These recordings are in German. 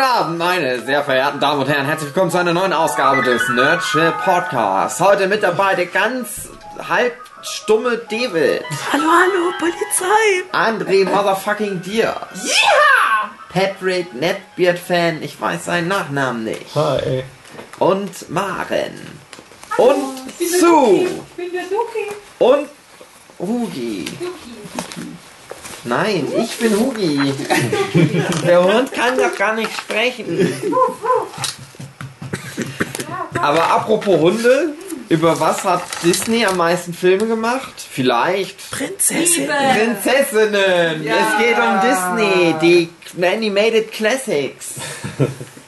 Guten Abend, meine sehr verehrten Damen und Herren. Herzlich willkommen zu einer neuen Ausgabe des Nerdship Podcasts. Heute mit dabei der ganz halbstumme David. Hallo, hallo, Polizei. André Motherfucking Diaz. Yeah! Patrick Netbeard-Fan, ich weiß seinen Nachnamen nicht. Hi. Und Maren. Und Sue. Ich bin der Duki. Und Hugi. Nein, ich bin Hugi. Der Hund kann doch gar nicht sprechen. Aber apropos Hunde, über was hat Disney am meisten Filme gemacht? Vielleicht Prinzessin. Prinzessinnen. Es geht um Disney, die Animated Classics.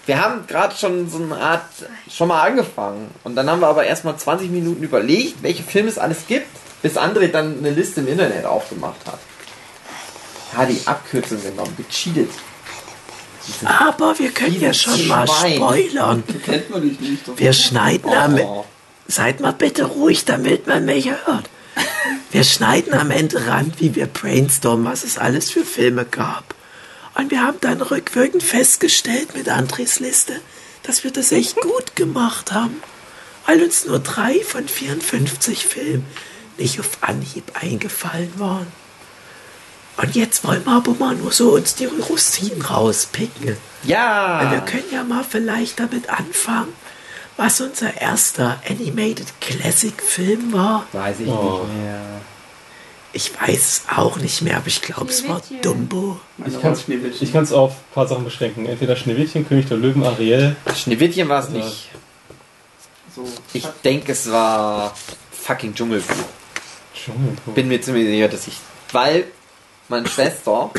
Wir haben gerade schon so eine Art schon mal angefangen und dann haben wir aber erstmal 20 Minuten überlegt, welche Filme es alles gibt, bis André dann eine Liste im Internet aufgemacht hat. Ja, die Abkürzung genommen, gecheatet. Aber wir können ja schon mal Schwein. spoilern. Kennt man dich nicht. Doch. Wir schneiden am... Oh. Seid mal bitte ruhig, damit man mich hört. Wir schneiden am Ende ran, wie wir brainstormen, was es alles für Filme gab. Und wir haben dann rückwirkend festgestellt mit Andres Liste, dass wir das echt gut gemacht haben. Weil uns nur drei von 54 Filmen nicht auf Anhieb eingefallen waren. Und jetzt wollen wir aber mal nur so uns die Rosinen rauspicken. Wir Ja, können ja mal vielleicht damit anfangen, was unser erster Animated Classic Film war. weiß ich Oh. nicht mehr. Ich weiß es auch nicht mehr, aber ich glaube, es war. Dumbo. Ich kann es auf ein paar Sachen beschränken. Entweder Schneewittchen, König der Löwen, Ariel. Schneewittchen war es Ja. nicht. So. Ich denke, es war fucking Dschungelbuch. Dschungelbuch. Bin mir ziemlich sicher, dass ich. Weil meine Schwester,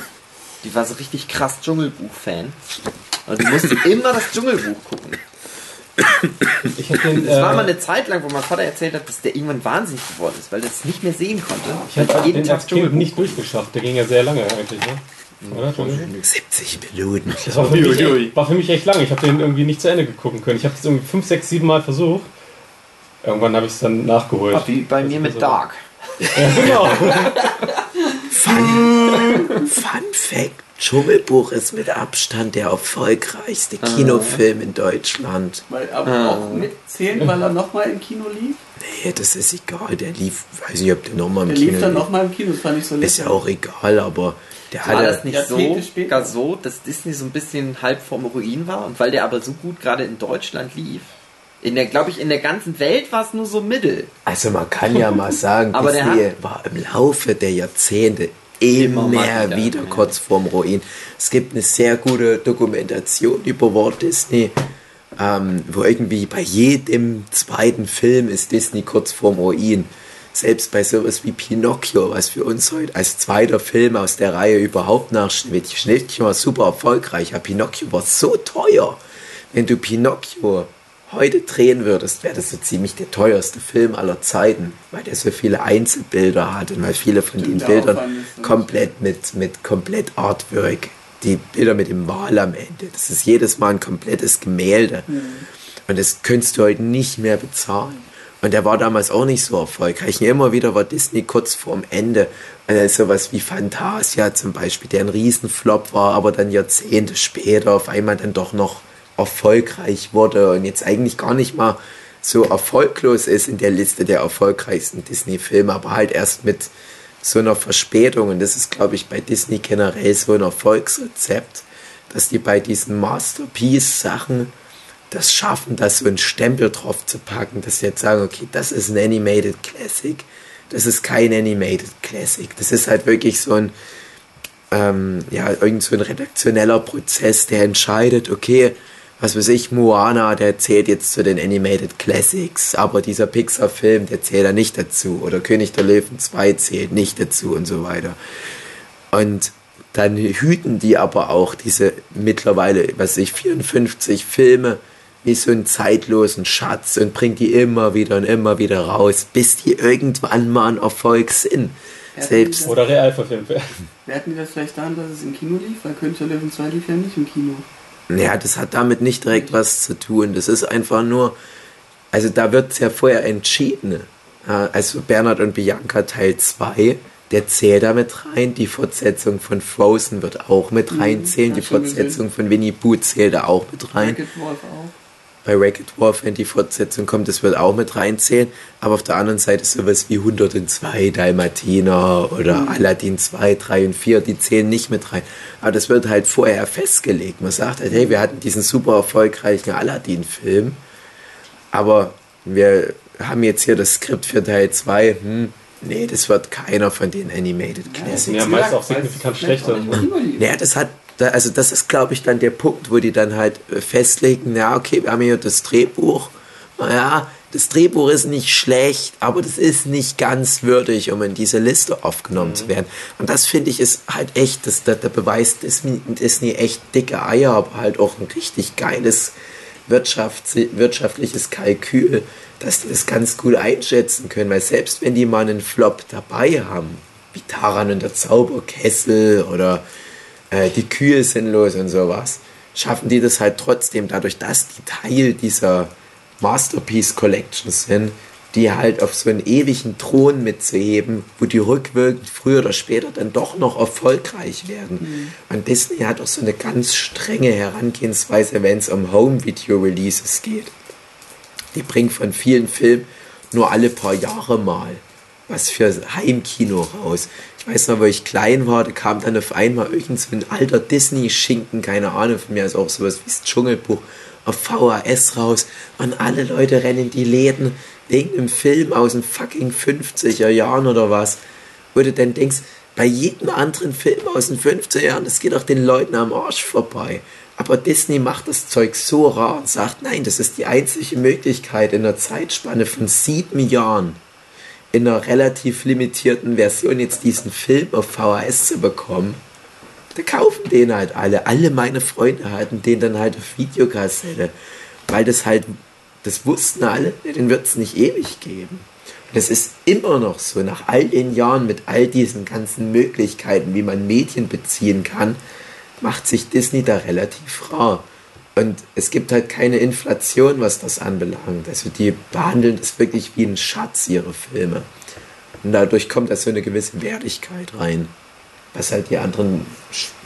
die war so richtig krass Dschungelbuch-Fan. Und die musste immer das Dschungelbuch gucken. Ich hab den, Es war äh, mal eine Zeit lang, wo mein Vater erzählt hat, dass der irgendwann wahnsinnig geworden ist, weil er es nicht mehr sehen konnte. ich hab jeden den Tag als Kind nicht durchgeschafft. Der ging ja sehr lange eigentlich, ne? Oder? Dschungelbuch? 70 Minuten. Das war für, mich echt, war für mich echt lange. Ich habe den irgendwie nicht zu Ende gucken können. Ich habe das irgendwie 5, 6, 7 Mal versucht. Irgendwann habe ich es dann nachgeholt. Wie bei mir mit So. Dark. Ja, genau. Fun, Fun Fact: Dschungelbuch ist mit Abstand der erfolgreichste Kinofilm in Deutschland. Weil aber auch mitzählen, weil er nochmal im Kino lief. Nee, das ist egal. Der lief, weiß nicht, ob der nochmal im Der Kino lief dann lief. nochmal im Kino, das fand ich so Ist ja auch egal, aber der War hatte. das nicht so, gar so, dass Disney so ein bisschen halb vom Ruin war und weil der aber so gut gerade in Deutschland lief. In der, glaube ich, in der ganzen Welt war es nur so mittel. Also man kann ja mal sagen, Aber Disney war im Laufe der Jahrzehnte immer, Immer wieder, kurz vorm Ruin. Es gibt eine sehr gute Dokumentation über Walt Disney, ähm, wo irgendwie bei jedem zweiten Film ist Disney kurz vorm Ruin. Selbst bei sowas wie Pinocchio, was für uns heute als zweiter Film aus der Reihe überhaupt nach Schneewittchen. Schneewittchen war super erfolgreich, aber Pinocchio war so teuer. Wenn du Pinocchio heute drehen würdest, wäre das so ziemlich der teuerste Film aller Zeiten, weil der so viele Einzelbilder hat und weil viele von den der Bildern komplett mit, mit komplett Artwork, die Bilder mit dem Wal am Ende, das ist jedes Mal ein komplettes Gemälde. Und das könntest du heute nicht mehr bezahlen. Und der war damals auch nicht so erfolgreich. Und immer wieder war Disney kurz vorm Ende. Äh, sowas wie Fantasia zum Beispiel, der ein Riesenflop war, aber dann Jahrzehnte später auf einmal dann doch noch erfolgreich wurde und jetzt eigentlich gar nicht mal so erfolglos ist in der Liste der erfolgreichsten Disney-Filme, aber halt erst mit so einer Verspätung. Und das ist, glaube ich, bei Disney generell so ein Erfolgsrezept, dass die bei diesen Masterpiece-Sachen das schaffen, da so einen Stempel drauf zu packen, dass sie jetzt sagen, okay, das ist ein Animated Classic, das ist kein Animated Classic. Das ist halt wirklich so ein, ähm, ja, irgend so ein redaktioneller Prozess, der entscheidet, okay, was weiß ich, Moana, der zählt jetzt zu den Animated Classics, aber dieser Pixar-Film, der zählt da nicht dazu. Oder König der Löwen 2 zählt nicht dazu und so weiter. Und dann hüten die aber auch diese mittlerweile, was weiß ich, 54 Filme wie so einen zeitlosen Schatz und bringt die immer wieder und immer wieder raus, bis die irgendwann mal ein Erfolg sind. Selbst Oder real verfilmt werden. Merken die das vielleicht daran, dass es im Kino lief? Weil König der Löwen 2 lief ja nicht im Kino. Ja, das hat damit nicht direkt was zu tun. Das ist einfach nur, also da wird es ja vorher entschieden. Ja, Also Bernhard und Bianca Teil 2, der zählt da mit rein. Die Fortsetzung von Frozen wird auch mit reinzählen. hab Die Fortsetzung von Winnie Pooh zählt da auch mit rein. Racket Wolf auch. Bei Wreck-It Wolf, wenn die Fortsetzung kommt, das wird auch mit reinzählen. Aber auf der anderen Seite sowas wie 102 Dalmatiner oder Aladdin 2, 3 und 4, die zählen nicht mit rein. Aber das wird halt vorher festgelegt. Man sagt halt, hey, wir hatten diesen super erfolgreichen Aladdin-Film, aber wir haben jetzt hier das Skript für Teil 2. Hm, nee, das wird keiner von den Animated Classics. Ja, meist auch signifikant schlechter. Ja, das hat, da- also das ist, glaube ich, dann der Punkt, wo die dann halt äh, festlegen, ja, okay, wir haben hier das Drehbuch. Ja, das Drehbuch ist nicht schlecht, aber das ist nicht ganz würdig, um in diese Liste aufgenommen zu werden. Und das finde ich ist halt echt, das, der, der Beweis Disney, Disney echt dicke Eier, aber halt auch ein richtig geiles Wirtschafts wirtschaftliches Kalkül, dass die das ganz gut einschätzen können, weil selbst wenn die mal einen Flop dabei haben, wie Taran und der Zauberkessel oder äh, die Kühe sind los und sowas, schaffen die das halt trotzdem, dadurch, dass die Teil dieser Masterpiece Collection sind, die halt auf so einen ewigen Thron mitzuheben, wo die rückwirkend früher oder später dann doch noch erfolgreich werden. Und Disney hat auch so eine ganz strenge Herangehensweise, wenn es um Home-Video-Releases geht. Die bringen von vielen Filmen nur alle paar Jahre mal was für Heimkino raus. Ich weiß noch, wo ich klein war, da kam dann auf einmal irgend so ein alter Disney-Schinken, keine Ahnung, von mir ist auch sowas wie das Dschungelbuch, auf VHS raus und alle Leute rennen in die Läden wegen einem Film aus den fucking 50er Jahren oder was, wo du dann denkst, bei jedem anderen Film aus den 50er Jahren, das geht auch den Leuten am Arsch vorbei. Aber Disney macht das Zeug so rar und sagt, nein, das ist die einzige Möglichkeit in einer Zeitspanne von sieben Jahren in einer relativ limitierten Version jetzt diesen Film auf VHS zu bekommen. Da kaufen den halt alle. Alle meine Freunde hatten den dann halt auf Videokassette. Weil das halt, das wussten alle, den wird es nicht ewig geben. Und es ist immer noch so, nach all den Jahren mit all diesen ganzen Möglichkeiten, wie man Medien beziehen kann, macht sich Disney da relativ rar. Und es gibt halt keine Inflation, was das anbelangt. Also die behandeln das wirklich wie ein Schatz, ihre Filme. Und dadurch kommt da so eine gewisse Wertigkeit rein. Was halt die anderen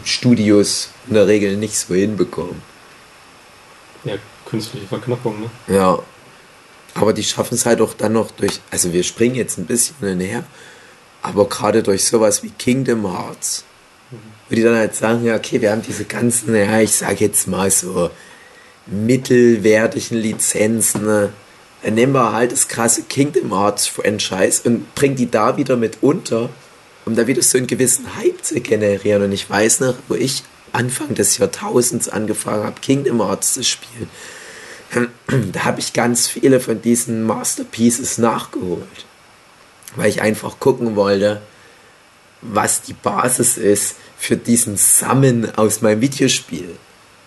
Studios in der Regel nicht so hinbekommen. Ja, künstliche Verknappung, ne? Ja. Aber die schaffen es halt auch dann noch durch, also wir springen jetzt ein bisschen näher, aber gerade durch sowas wie Kingdom Hearts, wo die dann halt sagen, ja, okay, wir haben diese ganzen, ja, ich sage jetzt mal so mittelwertigen Lizenzen, ne? dann nehmen wir halt das krasse Kingdom Hearts Franchise und bringen die da wieder mit unter, um da wieder so einen gewissen Hype zu generieren. Und ich weiß noch, wo ich Anfang des Jahrtausends angefangen habe, Kingdom Hearts zu spielen, da habe ich ganz viele von diesen Masterpieces nachgeholt, weil ich einfach gucken wollte, was die Basis ist für diesen Sammeln aus meinem Videospiel.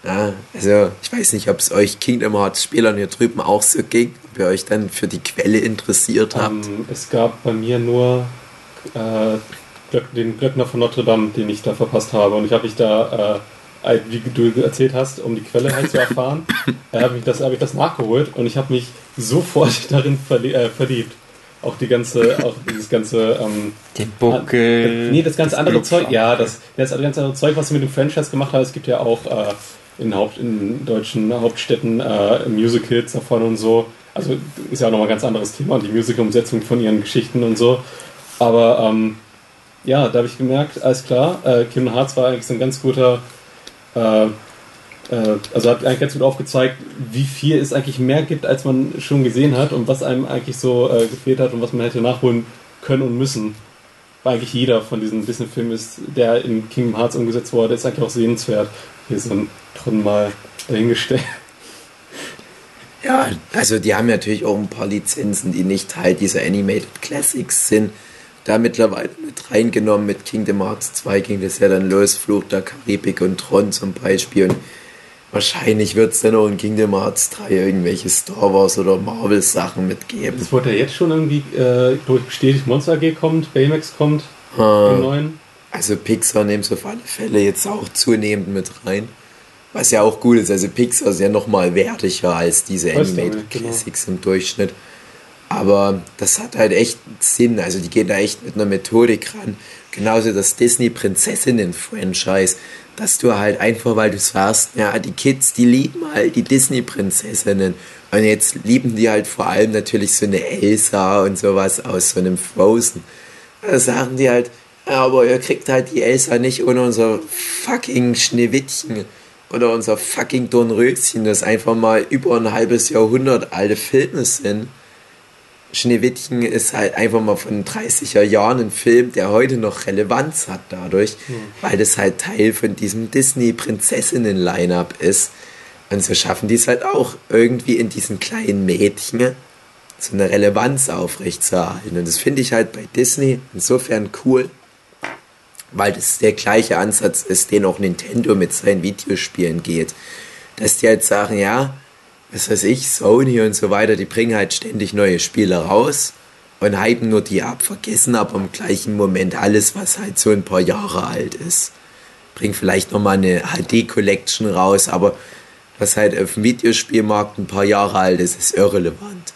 Ja, also ich weiß nicht, ob es euch Kingdom Hearts Spielern hier drüben auch so ging, ob ihr euch dann für die Quelle interessiert habt. Ähm, es gab bei mir nur äh, den Glöckner von Notre Dame, den ich da verpasst habe. Und ich habe mich da, äh, wie du erzählt hast, um die Quelle halt zu erfahren, äh, habe ich, das- hab ich das nachgeholt und ich habe mich sofort darin äh, verliebt. Auch die ganze, auch dieses ganze, ähm, Den Buckel. nee, das ganze andere Blutfahrt. Zeug, ja, das, das ganze andere Zeug, was sie mit dem Franchise gemacht haben, es gibt ja auch äh, in, Haupt, in deutschen Hauptstädten äh, Musicals davon und so. Also ist ja auch nochmal ein ganz anderes Thema, die Musical-Umsetzung von ihren Geschichten und so. Aber ähm, ja, da habe ich gemerkt, alles klar, äh, Kingdom Hearts war eigentlich so ein ganz guter, äh, äh, also hat eigentlich ganz gut aufgezeigt, wie viel es eigentlich mehr gibt, als man schon gesehen hat und was einem eigentlich so äh, gefehlt hat und was man hätte nachholen können und müssen. Weil eigentlich jeder von diesen Disney-Filmen ist, der in Kingdom Hearts umgesetzt wurde, ist eigentlich auch sehenswert. Hier so ein drin mal dahingestellt. Ja, also die haben natürlich auch ein paar Lizenzen, die nicht Teil dieser Animated Classics sind. Da mittlerweile mit reingenommen. Mit Kingdom Hearts 2 ging das ja dann los. Fluch der Karibik und Tron zum Beispiel. Und wahrscheinlich wird es dann auch in Kingdom Hearts 3 irgendwelche Star Wars oder Marvel Sachen mitgeben. Es wurde ja jetzt schon irgendwie, äh, bestätigt, Monster AG kommt, Baymax kommt, Ah. neuen. Also Pixar nimmt es auf alle Fälle jetzt auch zunehmend mit rein. Was ja auch gut ist. Also Pixar ist ja nochmal wertiger als diese Animated genau. Classics im Durchschnitt. Aber das hat halt echt Sinn. Also die gehen da echt mit einer Methodik ran. Genauso das Disney-Prinzessinnen-Franchise, dass du halt einfach, weil du sagst, ja, die Kids, die lieben halt die Disney-Prinzessinnen. Und jetzt lieben die halt vor allem natürlich so eine Elsa und sowas aus so einem Frozen. Da sagen die halt, aber ihr kriegt halt die Elsa nicht ohne unser fucking Schneewittchen oder unser fucking Dornröschen, das einfach mal über ein halbes Jahrhundert alte Filme sind. Schneewittchen ist halt einfach mal von 30er Jahren ein Film, der heute noch Relevanz hat dadurch, mhm. weil das halt Teil von diesem Disney-Prinzessinnen-Line-Up ist. Und so schaffen die es halt auch irgendwie in diesen kleinen Mädchen so eine Relevanz aufrechtzuerhalten. Und das finde ich halt bei Disney insofern cool, weil das der gleiche Ansatz ist, den auch Nintendo mit seinen Videospielen geht. Dass die halt sagen, ja, was weiß ich, Sony und so weiter, die bringen halt ständig neue Spiele raus und hypen nur die ab, vergessen aber im gleichen Moment alles, was halt so ein paar Jahre alt ist. Bringen vielleicht nochmal eine HD-Collection raus, aber was halt auf dem Videospielmarkt ein paar Jahre alt ist, ist irrelevant.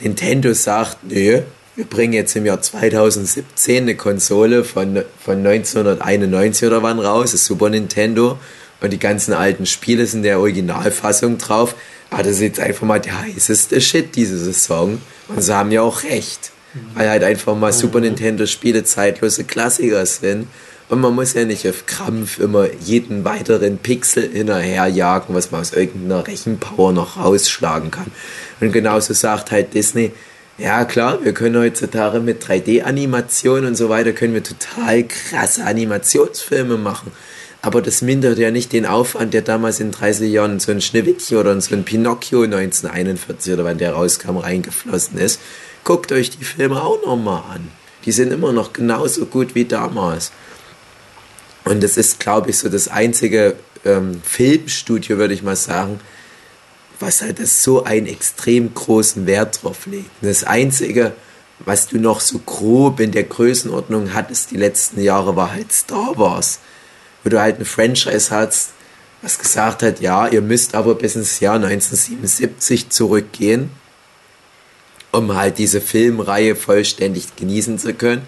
Nintendo sagt, nö, wir bringen jetzt im Jahr 2017 eine Konsole von, von 1991 oder wann raus, das Super Nintendo, und die ganzen alten Spiele sind der Originalfassung drauf. Aber das ist jetzt einfach mal der heißeste Shit diese Saison. Und sie haben ja auch recht. Weil halt einfach mal Super Nintendo Spiele zeitlose Klassiker sind. Und man muss ja nicht auf Krampf immer jeden weiteren Pixel hinterherjagen, was man aus irgendeiner Rechenpower noch rausschlagen kann. Und genauso sagt halt Disney, ja klar, wir können heutzutage mit 3D-Animationen und so weiter, können wir total krasse Animationsfilme machen. Aber das mindert ja nicht den Aufwand, der damals in 30 Jahren so ein Schneewittchen oder so ein Pinocchio 1941 oder wann der rauskam, reingeflossen ist. Guckt euch die Filme auch nochmal an. Die sind immer noch genauso gut wie damals. Und das ist, glaube ich, so das einzige ähm, Filmstudio, würde ich mal sagen, was halt so einen extrem großen Wert drauf legt. das einzige, was du noch so grob in der Größenordnung hattest die letzten Jahre, war halt Star Wars wo du halt ein Franchise hast, was gesagt hat, ja, ihr müsst aber bis ins Jahr 1977 zurückgehen, um halt diese Filmreihe vollständig genießen zu können.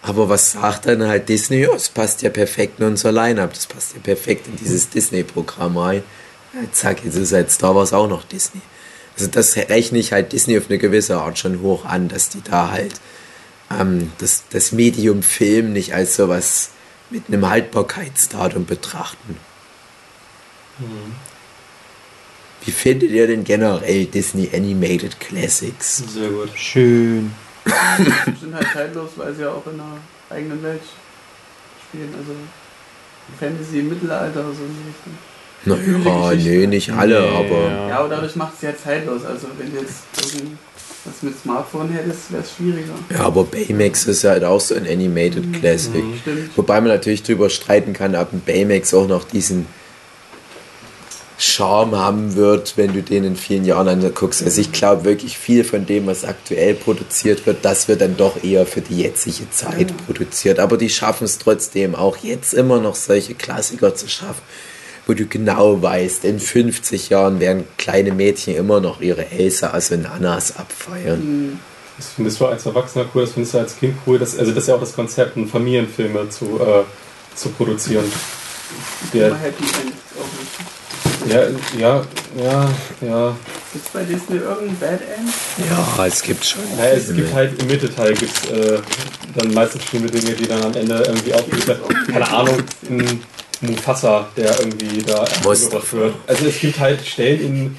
Aber was sagt dann halt Disney? Ja, es passt ja perfekt in unser Line-Up, das passt ja perfekt in dieses Disney-Programm rein. Ja, zack, jetzt ist halt Star Wars auch noch Disney. Also das rechne ich halt Disney auf eine gewisse Art schon hoch an, dass die da halt ähm, das, das Medium Film nicht als sowas mit einem Haltbarkeitsdatum betrachten. Mhm. Wie findet ihr denn generell Disney Animated Classics? Sehr gut. Schön. sind halt zeitlos, weil sie ja auch in einer eigenen Welt spielen. Also Fantasy im Mittelalter oder so in die Richtung. Naja, nee, nicht alle, nee, aber. Ja, aber dadurch macht es ja zeitlos. Also wenn jetzt was mit Smartphone hättest, wäre es schwieriger. Ja, aber Baymax ist halt auch so ein Animated mhm. Classic. Mhm, Wobei man natürlich darüber streiten kann, ob ein Baymax auch noch diesen Charme haben wird, wenn du den in vielen Jahren anguckst. Also ich glaube wirklich viel von dem, was aktuell produziert wird, das wird dann doch eher für die jetzige Zeit ja. produziert. Aber die schaffen es trotzdem auch jetzt immer noch solche Klassiker zu schaffen wo du genau weißt, in 50 Jahren werden kleine Mädchen immer noch ihre Elsa also Ananas abfeiern. Mhm. Das findest du als Erwachsener cool, das findest du als Kind cool. Das, also das ist ja auch das Konzept, Familienfilme zu, äh, zu produzieren. Der, ja, ja, ja, ja. Gibt es bei Disney irgendein Bad End? Ja, es gibt schon. Ja, es gibt halt im Mittelteil gibt's, äh, dann meistens schlimme Dinge, die dann am Ende irgendwie auch, keine Ahnung, in Mufasa, der irgendwie da erobert wird. Also es gibt halt Stellen in,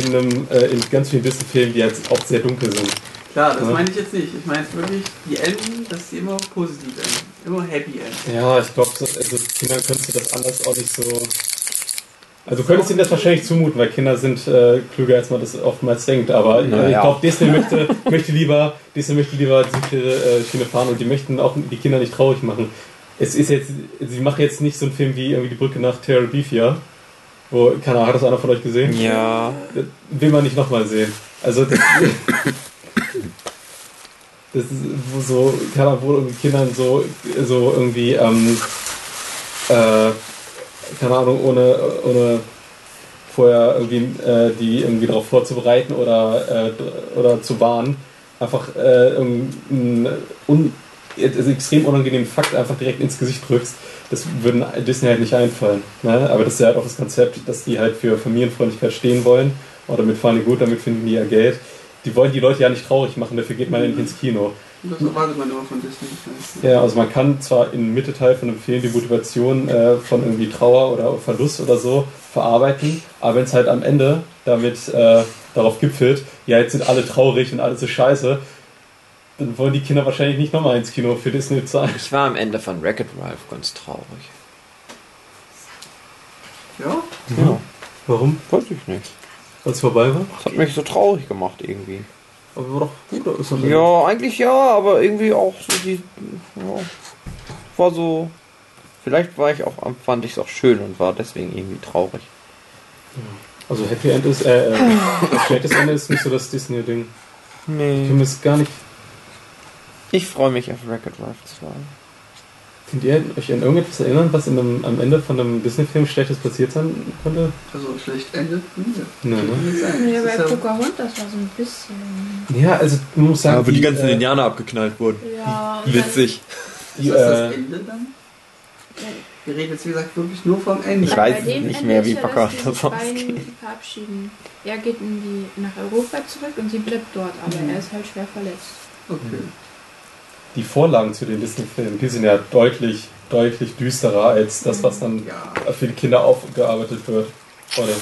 in, einem, äh, in ganz vielen Disney-Filmen, die jetzt auch sehr dunkel sind. Klar, das ja. meine ich jetzt nicht. Ich meine wirklich, die Enden, dass sie immer positiv enden. Immer Happy End. Ja, ich glaube, also Kindern könntest du das anders auch nicht so. Also du könntest ihnen das wahrscheinlich zumuten, weil Kinder sind äh, klüger, als man das oftmals denkt. Aber ja, ich glaube, Disney möchte, möchte lieber, Disney möchte lieber die äh, Schiene fahren und die möchten auch die Kinder nicht traurig machen es ist jetzt, sie machen jetzt nicht so einen Film wie irgendwie die Brücke nach Terra Beefia, wo, keine Ahnung, hat das einer von euch gesehen? Ja. Das will man nicht nochmal sehen. Also, das, das ist wo so, keine Ahnung, wo Kindern so, so irgendwie, ähm, äh, keine Ahnung, ohne, ohne vorher irgendwie äh, die irgendwie darauf vorzubereiten oder, äh, oder zu warnen, einfach äh, einen un, also extrem unangenehmen Fakt einfach direkt ins Gesicht drückst, das würde Disney halt nicht einfallen. Ne? Aber das ist ja halt auch das Konzept, dass die halt für Familienfreundlichkeit stehen wollen. Und damit fahren die gut, damit finden die ihr Geld. Die wollen die Leute ja nicht traurig machen, dafür geht man ja nicht ins Kino. Das erwartet man immer von Disney. Ja, also man kann zwar im Mittelteil von einem Film die Motivation äh, von irgendwie Trauer oder Verlust oder so verarbeiten, aber wenn es halt am Ende damit äh, darauf gipfelt, ja, jetzt sind alle traurig und alles ist scheiße, dann wollen die Kinder wahrscheinlich nicht nochmal ins Kino für Disney zahlen. Ich war am Ende von Wreck-It Ralph ganz traurig. Ja? Ja. Warum? Weiß ich nicht. Als es vorbei war? Das hat mich so traurig gemacht irgendwie. Aber war doch gut, oder ist Ja, eigentlich ja, aber irgendwie auch so die. Ja, war so. Vielleicht war ich auch, fand ich es auch schön und war deswegen irgendwie traurig. Also Happy End ist, äh, äh schlechtes Ende ist nicht so das Disney-Ding. Nee. Ich kann mir das gar nicht. Ich freue mich auf Record Ralph 2. Könnt ihr euch an irgendetwas erinnern, was in einem, am Ende von einem Disney-Film Schlechtes passiert sein konnte? Also schlecht endet? Nee. Ne? Ja, bei Pocahontas war so ein bisschen. Ja, also man muss sagen, Ja, wo die ganzen äh, Indianer abgeknallt wurden. Ja, Witzig. die, Ist das das äh, Ende dann? Wir reden jetzt wie gesagt wirklich nur vom Ende. Ich weiß nicht Ende mehr, wie Pocahontas die ausgeht. verabschieden. Er geht in die, nach Europa zurück und sie bleibt dort, aber Mhm. er ist halt schwer verletzt. Okay. Die Vorlagen zu den Disney-Filmen, die sind ja deutlich, deutlich düsterer als das, was dann Ja, für die Kinder aufgearbeitet wird. Oder, ne?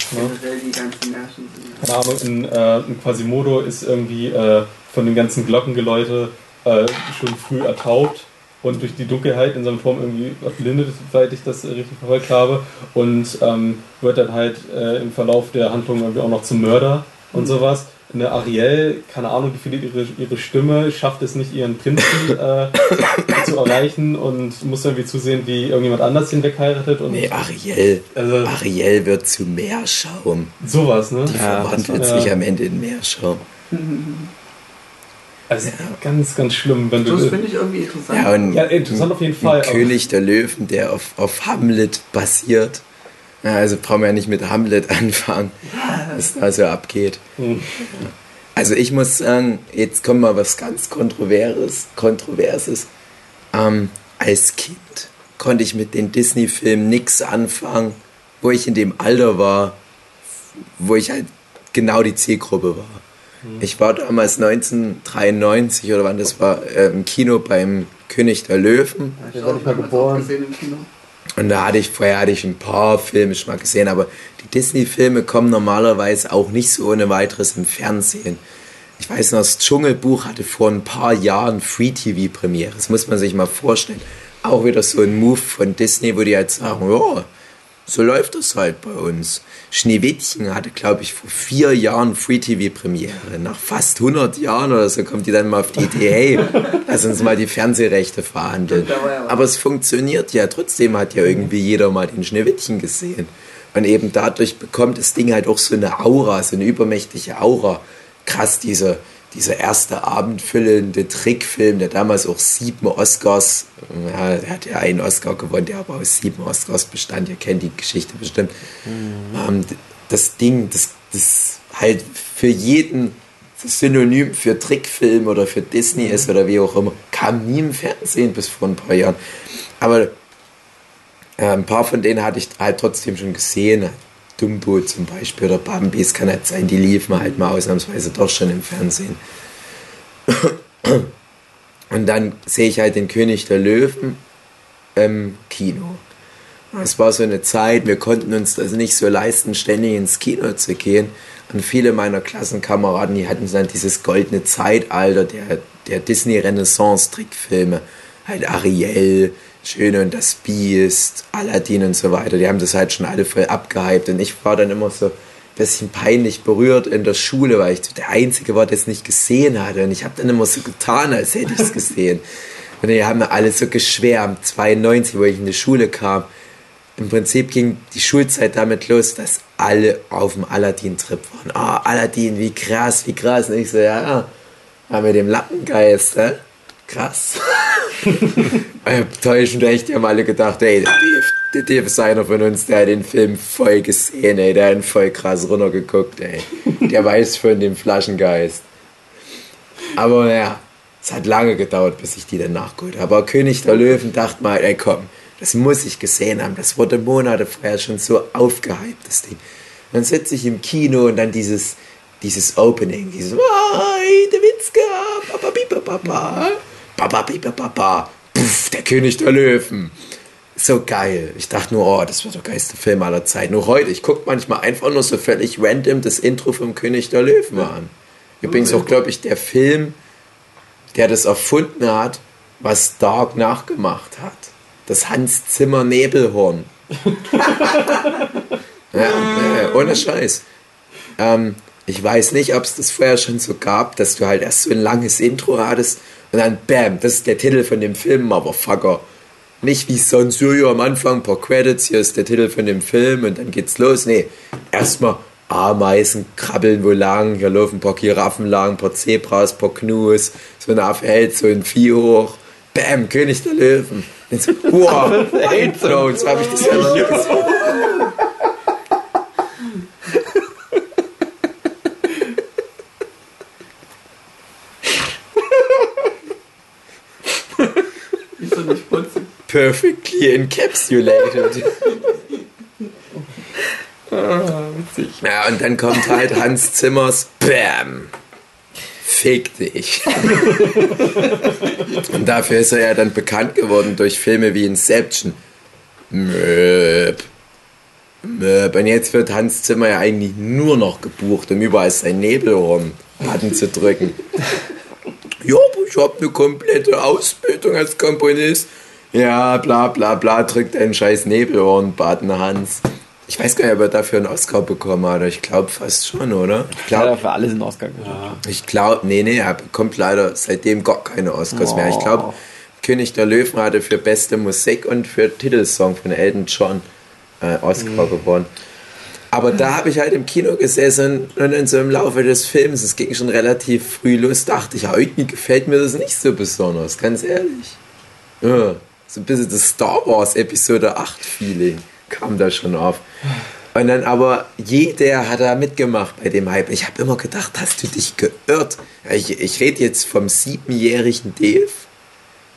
generell die ganzen Märchen sind Keine Ahnung, in, äh, in Quasimodo ist irgendwie äh, von den ganzen Glockengeläute äh, schon früh ertaubt und durch die Dunkelheit in seinem Turm irgendwie erblindet, soweit ich das richtig verfolgt habe. Und ähm, wird dann halt äh, im Verlauf der Handlung irgendwie auch noch zum Mörder und sowas. Eine Ariel, keine Ahnung, die findet ihre, ihre Stimme, schafft es nicht, ihren Prinzen äh, zu erreichen und muss irgendwie zusehen, wie irgendjemand anders ihn wegheiratet und Nee, Ariel. also Ariel wird zu Meerschaum. sowas, ne? Die Ja, verwandelt sich am Ende in Meerschaum. Also ganz, ganz schlimm, wenn du. Das finde ich irgendwie interessant. Ja, und Ja, interessant auf jeden Fall. König der Löwen, der auf, auf Hamlet basiert. Ja, also brauchen wir ja nicht mit Hamlet anfangen, was da so abgeht. Hm. Also ich muss sagen, jetzt kommt mal was ganz Kontroverses. Kontroverses. Ähm, als Kind konnte ich mit den Disney-Filmen nichts anfangen, wo ich in dem Alter war, wo ich halt genau die Zielgruppe war. Ich war damals 1993 oder wann das war, äh, im Kino beim König der Löwen. ich war auch nicht mal geboren. gesehen im Kino. Und da hatte ich, vorher hatte ich ein paar Filme schon mal gesehen, aber die Disney-Filme kommen normalerweise auch nicht so ohne weiteres im Fernsehen. Ich weiß noch, das Dschungelbuch hatte vor ein paar Jahren Free-TV-Premiere. Das muss man sich mal vorstellen. Auch wieder so ein Move von Disney, wo die halt sagen, ja, so läuft das halt bei uns. Schneewittchen hatte, glaube ich, vor vier Jahren Free-TV-Premiere. Nach fast 100 Jahren oder so kommt die dann mal auf die Idee, hey, lass uns mal die Fernsehrechte verhandeln. Was. Aber es funktioniert ja. Trotzdem hat ja irgendwie jeder mal den Schneewittchen gesehen. Und eben dadurch bekommt das Ding halt auch so eine Aura, so eine übermächtige Aura. Krass, dieser, dieser erste abendfüllende Trickfilm, der damals auch sieben Oscars, ja, er hat ja einen Oscar gewonnen, der aber aus sieben Oscars bestand. Ihr kennt die Geschichte bestimmt. Ähm, d- das Ding, das, das halt für jeden Synonym für Trickfilm oder für Disney ist oder wie auch immer, kam nie im Fernsehen bis vor ein paar Jahren. Aber äh, ein paar von denen hatte ich halt trotzdem schon gesehen. Dumbo zum Beispiel oder Bambi, es kann halt sein, die liefen halt mal ausnahmsweise doch schon im Fernsehen. Und dann sehe ich halt den König der Löwen im Kino. Es war so eine Zeit, wir konnten uns das nicht so leisten, ständig ins Kino zu gehen. Und viele meiner Klassenkameraden, die hatten dann dieses goldene Zeitalter der, der Disney-Renaissance-Trickfilme. Halt Ariel, Schöne und das Biest, Aladdin und so weiter. Die haben das halt schon alle voll abgehypt. Und ich war dann immer so ein bisschen peinlich berührt in der Schule, weil ich der Einzige war, der es nicht gesehen hatte. Und ich habe dann immer so getan, als hätte ich es gesehen. Und die haben mir alle so geschwärmt. 92, wo ich in die Schule kam. Im Prinzip ging die Schulzeit damit los, dass alle auf dem Aladdin-Trip waren. Ah, Aladdin, wie krass, wie krass. Und ich so, ja, ja, ja, mit dem Lappengeist, ne? Krass. Enttäuschend echt, die haben alle gedacht, ey, der Dave, der Designer von uns, der hat den Film voll gesehen, ey. Der hat ihn voll krass runtergeguckt, ey. Der weiß von dem Flaschengeist. Aber naja, es hat lange gedauert, bis ich die dann nachgeholt habe. Aber König der Löwen dachte mal, ey komm, das muss ich gesehen haben. Das wurde Monate vorher schon so aufgehypt, das Ding. Dann sitze ich im Kino und dann dieses, dieses Opening, dieses Wai, der Witzka, Papa, Pipa, Papa, Papa, Pipa, Papa, Puff, der König der Löwen. So geil. Ich dachte nur, oh, das wird der geilste Film aller Zeiten. Nur heute, ich gucke manchmal einfach nur so völlig random das Intro vom König der Löwen an. Übrigens auch, glaube ich, der Film, der das erfunden hat, was Dark nachgemacht hat. Das Hans Zimmer Nebelhorn. ja, ja, ohne Scheiß. Ähm, ich weiß nicht, ob es das vorher schon so gab, dass du halt erst so ein langes Intro hattest und dann bam, das ist der Titel von dem Film, Motherfucker. Nicht wie sonst, jo, jo, am Anfang ein paar Credits, hier ist der Titel von dem Film und dann geht's los. Nee, erstmal Ameisen krabbeln wo lang, hier laufen ein paar Giraffen lang, ein paar Zebras, ein paar Knus, so ein Affe hält so ein Vieh hoch. Bam, König der Löwen. Und so, wow, Endzones, habe ich das ja noch nie gesehen. Perfectly encapsulated. witzig. Ja, und dann kommt halt Hans Zimmers, bam, fick dich. und dafür ist er ja dann bekannt geworden durch Filme wie Inception. Möp. Möp. Und jetzt wird Hans Zimmer ja eigentlich nur noch gebucht, um überall sein Nebelhorn-Button zu drücken. Aber ich habe eine komplette Ausbildung als Komponist. Ja, bla bla bla, drückt einen scheiß Nebelhorn-Button, Hans. Ich weiß gar nicht, ob er dafür einen Oscar bekommen hat. Ich glaube fast schon, oder? Ich glaube, für alles einen Oscar gekriegt. ich glaube, nee, nee, er bekommt leider seitdem gar keine Oscars mehr. Ich glaube, Oh. König der Löwen hatte für beste Musik und für Titelsong von Elton John äh, Oscar gewonnen. Aber da habe ich halt im Kino gesessen und in so im Laufe des Films, es ging schon relativ früh los, dachte ich, ja, irgendwie gefällt mir das nicht so besonders, ganz ehrlich. Ja, so ein bisschen das Star Wars Episode 8 Feeling kam da schon auf. Und dann aber jeder hat da mitgemacht bei dem Hype. Ich habe immer gedacht, hast du dich geirrt? Ich, ich rede jetzt vom siebenjährigen Dave,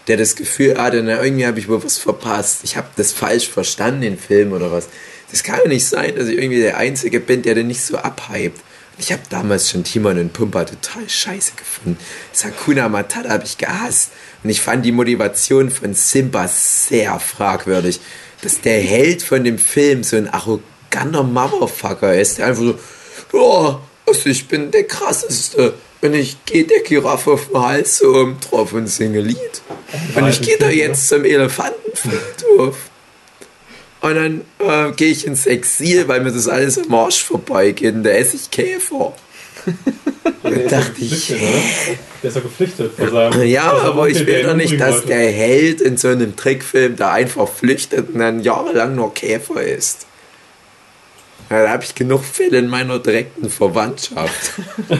der das Gefühl hatte, na, irgendwie habe ich wohl was verpasst. Ich habe das falsch verstanden, den Film oder was. Das kann ja nicht sein, dass ich irgendwie der Einzige bin, der den nicht so abhypt. Ich habe damals schon Timon und Pumper total scheiße gefunden. Sakuna Matata habe ich gehasst. Und ich fand die Motivation von Simba sehr fragwürdig. Dass der Held von dem Film so ein arroganter Motherfucker ist, der einfach so, ja, also ich bin der krasseste. Und ich gehe der Giraffe auf den Hals so um drauf und singe Lied. Und ich gehe da jetzt zum Elefantenfriedhof. Und dann äh, gehe ich ins Exil, weil mir das alles am Arsch vorbeigeht und da esse ich Käfer. Der ist dachte ich? Der ist doch geflüchtet. von seinem- Ja, aber ich will doch nicht, dass der Held in so einem Trickfilm da einfach flüchtet und dann jahrelang nur Käfer isst. Ja, da habe ich genug Fälle in meiner direkten Verwandtschaft.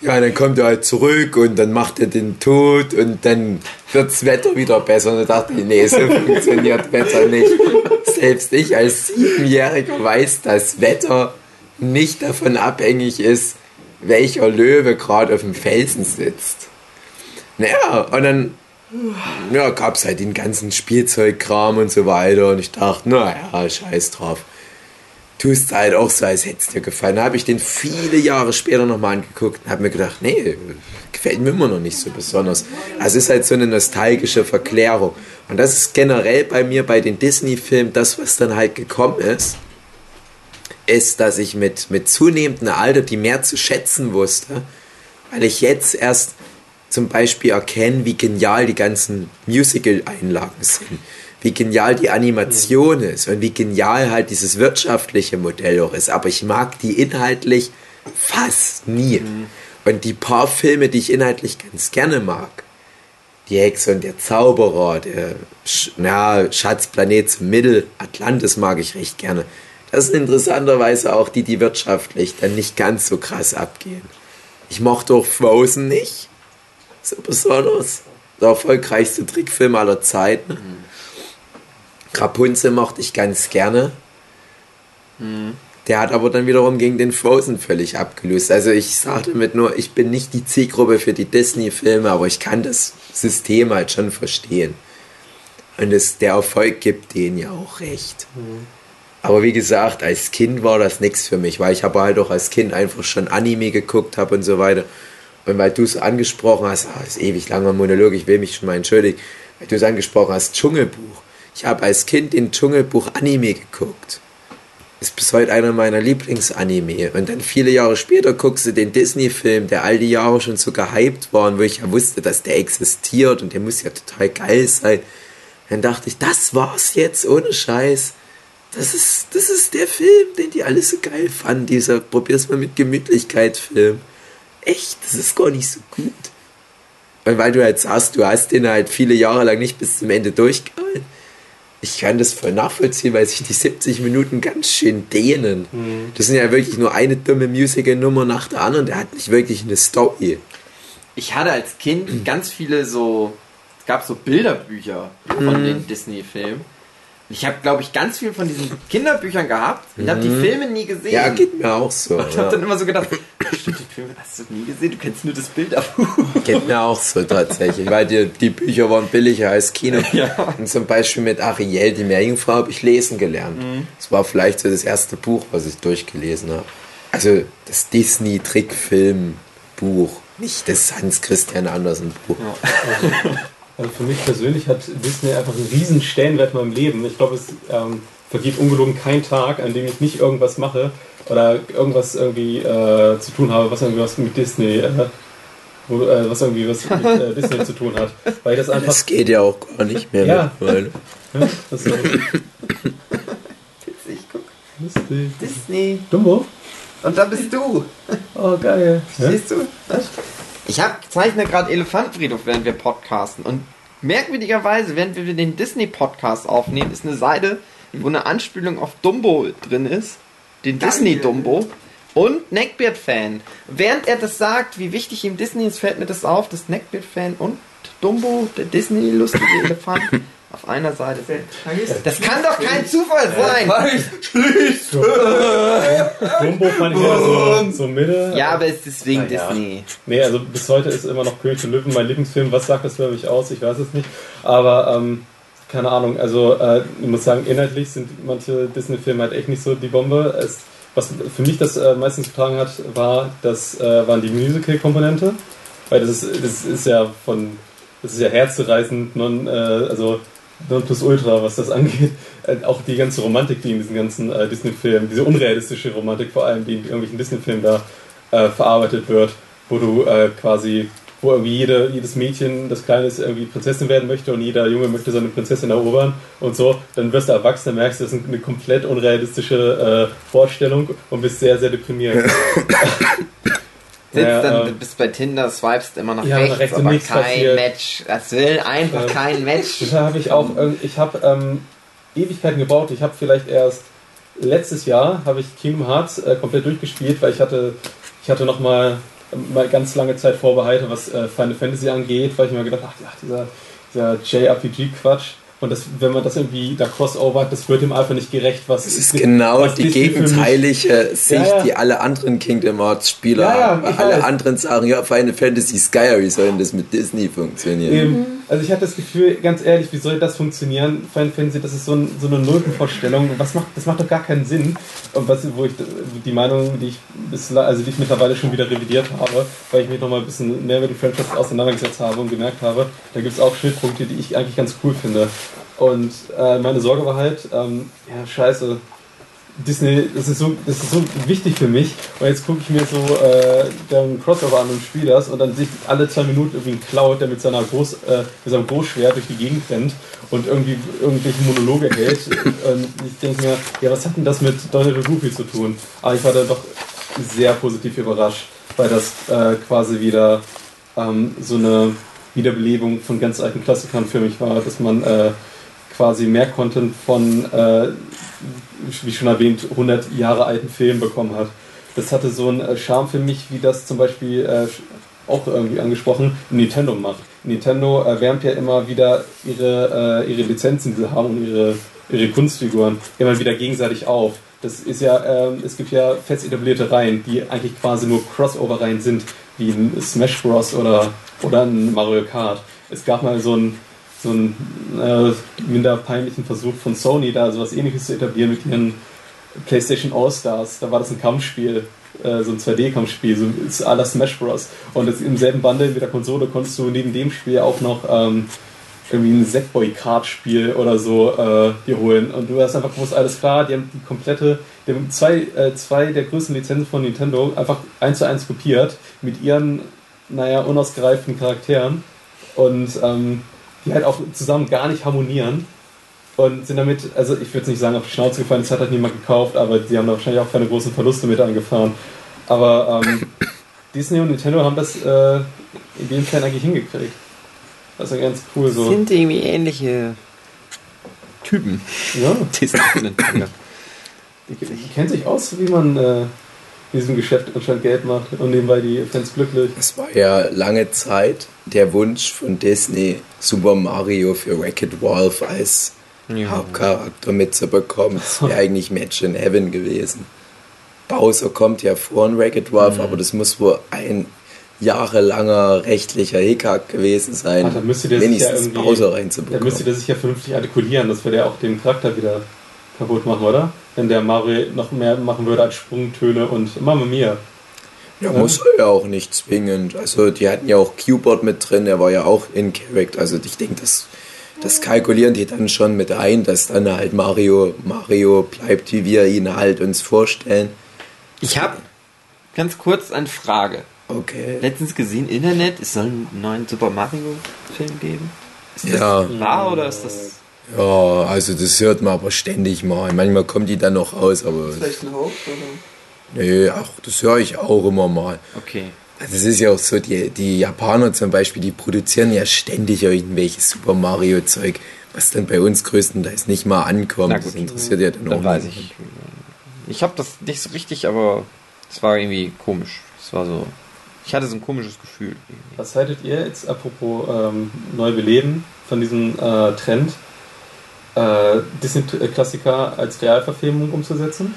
ja, dann kommt er halt zurück und dann macht er den Tod und dann wird das Wetter wieder besser. Und da dachte ich, nee, so funktioniert Wetter nicht. Selbst ich als Siebenjähriger weiß, dass Wetter nicht davon abhängig ist, welcher Löwe gerade auf dem Felsen sitzt. Naja, und dann ja, gab es halt den ganzen Spielzeugkram und so weiter. Und ich dachte, naja, scheiß drauf. Tust halt auch so, als hätte es dir gefallen. Da habe ich den viele Jahre später nochmal angeguckt und habe mir gedacht, nee, gefällt mir immer noch nicht so besonders. Also es ist halt so eine nostalgische Verklärung. Und das ist generell bei mir bei den Disney-Filmen das, was dann halt gekommen ist, ist, dass ich mit, mit zunehmendem Alter die mehr zu schätzen wusste, weil ich jetzt erst zum Beispiel erkenne, wie genial die ganzen Musical-Einlagen sind, wie genial die Animation ist und wie genial halt dieses wirtschaftliche Modell auch ist. Aber ich mag die inhaltlich fast nie. Und die paar Filme, die ich inhaltlich ganz gerne mag, die Hexe und der Zauberer, der Sch na, Schatzplanet zum Mittel, Atlantis mag ich recht gerne. Das sind interessanterweise auch die, die wirtschaftlich dann nicht ganz so krass abgehen. Ich mochte auch Frozen nicht. So besonders. Der erfolgreichste Trickfilm aller Zeiten. Rapunzel mochte ich ganz gerne. Der hat aber dann wiederum gegen den Frozen völlig abgelöst. Also ich sage damit nur, ich bin nicht die Zielgruppe für die Disney-Filme, aber ich kann das System halt schon verstehen. Und es, der Erfolg gibt denen ja auch recht. Aber wie gesagt, als Kind war das nichts für mich, weil ich habe halt auch als Kind einfach schon Anime geguckt habe und so weiter. Und weil du es angesprochen hast, ah, das ist ewig langer Monolog, ich will mich schon mal entschuldigen, weil du es angesprochen hast, Dschungelbuch. Ich habe als Kind den Dschungelbuch Anime geguckt. Ist bis heute einer meiner Lieblingsanime. Und dann viele Jahre später guckst du den Disney-Film, der all die Jahre schon so gehypt war und wo ich ja wusste, dass der existiert und der muss ja total geil sein. Dann dachte ich, das war's jetzt, ohne Scheiß. Das ist, das ist der Film, den die alle so geil fanden, dieser Probier's mal mit Gemütlichkeit Film. Echt, das ist gar nicht so gut. Und weil du halt sagst, du hast den halt viele Jahre lang nicht bis zum Ende durchgehalten. Ich kann das voll nachvollziehen, weil sich die 70 Minuten ganz schön dehnen. Das sind ja wirklich nur eine dumme Musical-Nummer nach der anderen. Der hat nicht wirklich eine Story. Ich hatte als Kind ganz viele so, es gab so Bilderbücher von den Disney-Filmen. Und Ich habe, glaube ich, ganz viel von diesen Kinderbüchern gehabt. Ich habe die Filme nie gesehen. Ja, geht mir auch so. und habe Ja. dann immer so gedacht, stimmt, die Filme hast du nie gesehen, du kennst nur das Bilderbuch. Geht mir auch so tatsächlich, weil die, die Bücher waren billiger als Kino. Ja. Und zum Beispiel mit Ariel, die Meerjungfrau, habe ich lesen gelernt. Das war vielleicht so das erste Buch, was ich durchgelesen habe. Also das Disney-Trickfilm-Buch, nicht das Hans Christian Andersen-Buch. Also für mich persönlich hat Disney einfach einen riesen Stellenwert in meinem Leben. Ich glaube, es ähm, vergeht ungelogen kein Tag, an dem ich nicht irgendwas mache oder irgendwas irgendwie äh, zu tun habe, was irgendwie was mit Disney, äh, wo, äh, was irgendwie was mit äh, Disney zu tun hat. Weil das einfach. Das geht ja auch gar nicht mehr. Ja. mittlerweile. Ja, das ist Ich guck, Disney. Disney. Dumbo? Und da bist du. Oh, geil. Ja? Siehst du? Ich hab, zeichne gerade Elefantenfriedhof, während wir podcasten. Und merkwürdigerweise, während wir den Disney-Podcast aufnehmen, ist eine Seite, wo eine Anspielung auf Dumbo drin ist. Den Disney-Dumbo. Und Neckbeard-Fan. Während er das sagt, wie wichtig ihm Disney ist, fällt mir das auf, dass Neckbeard-Fan und Dumbo, der Disney-lustige Elefant, auf einer Seite sind. Das kann doch kein Zufall sein! Dumbo fand ich ja so, so Mitte. Ja, aber ist deswegen ja. Disney. Nee, also bis heute ist immer noch König der Löwen mein Lieblingsfilm. Was sagt das für mich aus? Ich weiß es nicht. Aber ähm, keine Ahnung. Also äh, ich muss sagen, inhaltlich sind manche Disney-Filme halt echt nicht so die Bombe. Es, was für mich das äh, meistens getragen hat, war, das äh, waren die Musical-Komponente. Weil das ist, das ist ja von, das ist ja herzzerreißend, non, äh, also plus ultra, was das angeht. Äh, auch die ganze Romantik, die in diesen ganzen äh, Disney-Filmen, diese unrealistische Romantik vor allem, die in irgendwelchen Disney-Filmen da äh, verarbeitet wird, wo du äh, quasi, wo irgendwie jede, jedes Mädchen, das Kleine ist, irgendwie Prinzessin werden möchte und jeder Junge möchte seine Prinzessin erobern und so, dann wirst du erwachsen, dann merkst du, das ist eine komplett unrealistische äh, Vorstellung und bist sehr, sehr deprimiert. Sitzt Ja, dann, ähm, bist bei Tinder, swipest immer nach Ja, rechts, aber nichts kein passiert. Match. Das will einfach Ähm, kein Match. Deshalb habe ich auch, ähm, ich habe ähm, Ewigkeiten gebraucht. Ich habe vielleicht erst letztes Jahr habe ich Kingdom Hearts äh, komplett durchgespielt, weil ich hatte, ich hatte noch mal, mal ganz lange Zeit Vorbehalte, was äh, Final Fantasy angeht, weil ich mir gedacht habe, ach, ach, dieser, dieser JRPG-Quatsch. Und das, wenn man das irgendwie da crossover hat, das wird dem einfach nicht gerecht, was Das ist genau die Disney gegenteilige Sicht, Ja, ja. die alle anderen Kingdom Hearts Spieler Ja, haben. Alle weiß. anderen sagen, ja, Final Fantasy Sky, wie soll denn das mit Disney funktionieren? Eben, also ich hatte das Gefühl, ganz ehrlich, wie soll das funktionieren? Final Fantasy, das ist so, ein, so eine Nulpenvorstellung. Was macht, das macht doch gar keinen Sinn. Und was, wo ich die Meinung, die ich bisla- also die ich mittlerweile schon wieder revidiert habe, weil ich mich noch mal ein bisschen mehr mit dem Franchise auseinandergesetzt habe und gemerkt habe, da gibt es auch Schnittpunkte, die ich eigentlich ganz cool finde. Und äh, meine Sorge war halt, ähm, ja, scheiße, Disney, das ist so, das ist so wichtig für mich. Und jetzt gucke ich mir so äh, den Crossover an und spiele das und dann sehe ich alle zwei Minuten irgendwie einen Cloud, der mit, seiner Groß, äh, mit seinem Großschwert durch die Gegend rennt und irgendwie irgendwelche Monologe hält. und ich denke mir, ja, was hat denn das mit Donald Goofy zu tun? Aber ich war da doch sehr positiv überrascht, weil das äh, quasi wieder ähm, so eine Wiederbelebung von ganz alten Klassikern für mich war, dass man äh, quasi mehr Content von, äh, wie schon erwähnt, 100 Jahre alten Filmen bekommen hat. Das hatte so einen äh, Charme für mich, wie das zum Beispiel äh, auch irgendwie angesprochen Nintendo macht. Nintendo erwärmt ja immer wieder ihre, äh, ihre Lizenzen, die sie haben und ihre ihre Kunstfiguren immer wieder gegenseitig auf. Das ist ja, ähm, es gibt ja fest etablierte Reihen, die eigentlich quasi nur Crossover-Reihen sind, wie ein Smash Bros. oder, oder ein Mario Kart. Es gab mal so einen so einen äh, minder peinlichen Versuch von Sony, da sowas ähnliches zu etablieren mit ihren PlayStation All-Stars. Da war das ein Kampfspiel, äh, so ein 2D-Kampfspiel, so la Smash Bros. Und das, im selben Bundle mit der Konsole konntest du neben dem Spiel auch noch ähm, irgendwie ein Sackboy-Card-Spiel oder so äh, dir holen. Und du hast einfach gewusst, alles klar, die haben die komplette, die haben zwei, äh, zwei der größten Lizenzen von Nintendo einfach eins zu eins kopiert mit ihren, naja, unausgereiften Charakteren. Und ähm, die halt auch zusammen gar nicht harmonieren und sind damit, also ich würde nicht sagen auf die Schnauze gefallen, das hat halt niemand gekauft, aber die haben da wahrscheinlich auch keine großen Verluste mit eingefahren. Aber ähm, Disney und Nintendo haben das äh, in dem Fall eigentlich hingekriegt. Das ist ja ganz cool so. Sind irgendwie ähnliche Typen. Ja, Disney und Nintendo. die, die kennen sich aus, wie man äh, diesem Geschäft anscheinend Geld macht und nebenbei die Fans glücklich. Es war ja lange Zeit der Wunsch von Disney, Super Mario für Wreck-It Wolf als Ja. Hauptcharakter mitzubekommen. Das wäre eigentlich Match in Heaven gewesen. Bowser kommt ja vor in Wreck-It Wolf, Mhm. aber das muss wohl ein jahrelanger rechtlicher Hickhack gewesen sein, ja wenigstens irgendwie- Bowser Da reinzubekommen. müsste der sich ja vernünftig artikulieren, das würde ja auch den Charakter wieder kaputt machen, oder? Wenn der Mario noch mehr machen würde als Sprungtöne und Mamma Mia. Ja, muss er ja auch nicht zwingend. Also die hatten ja auch Q-Board mit drin, er war ja auch in Character. Also ich denke, das, das kalkulieren die dann schon mit ein, dass dann halt Mario, Mario bleibt, wie wir ihn halt uns vorstellen. Ich habe ganz kurz eine Frage. Okay. Letztens gesehen, Internet, es soll einen neuen Super Mario Film geben. Ist das Ja. wahr oder ist das... Ja, also das hört man aber ständig mal. Manchmal kommen die dann noch raus, aber Ist vielleicht ein Hoax oder? nee, ach, das höre ich auch immer mal. Okay. Also es ist ja auch so, die, die Japaner zum Beispiel, die produzieren ja ständig irgendwelches Super Mario Zeug, was dann bei uns größtenteils nicht mal ankommt. Na Das gut. interessiert ja dann, Dann auch weiß niemanden. ich. Ich habe das nicht so richtig, aber es war irgendwie komisch. Es war so... Ich hatte so ein komisches Gefühl. Was haltet ihr jetzt, apropos ähm, neu beleben, von diesem äh, Trend, äh, Disney-Klassiker als Realverfilmung umzusetzen?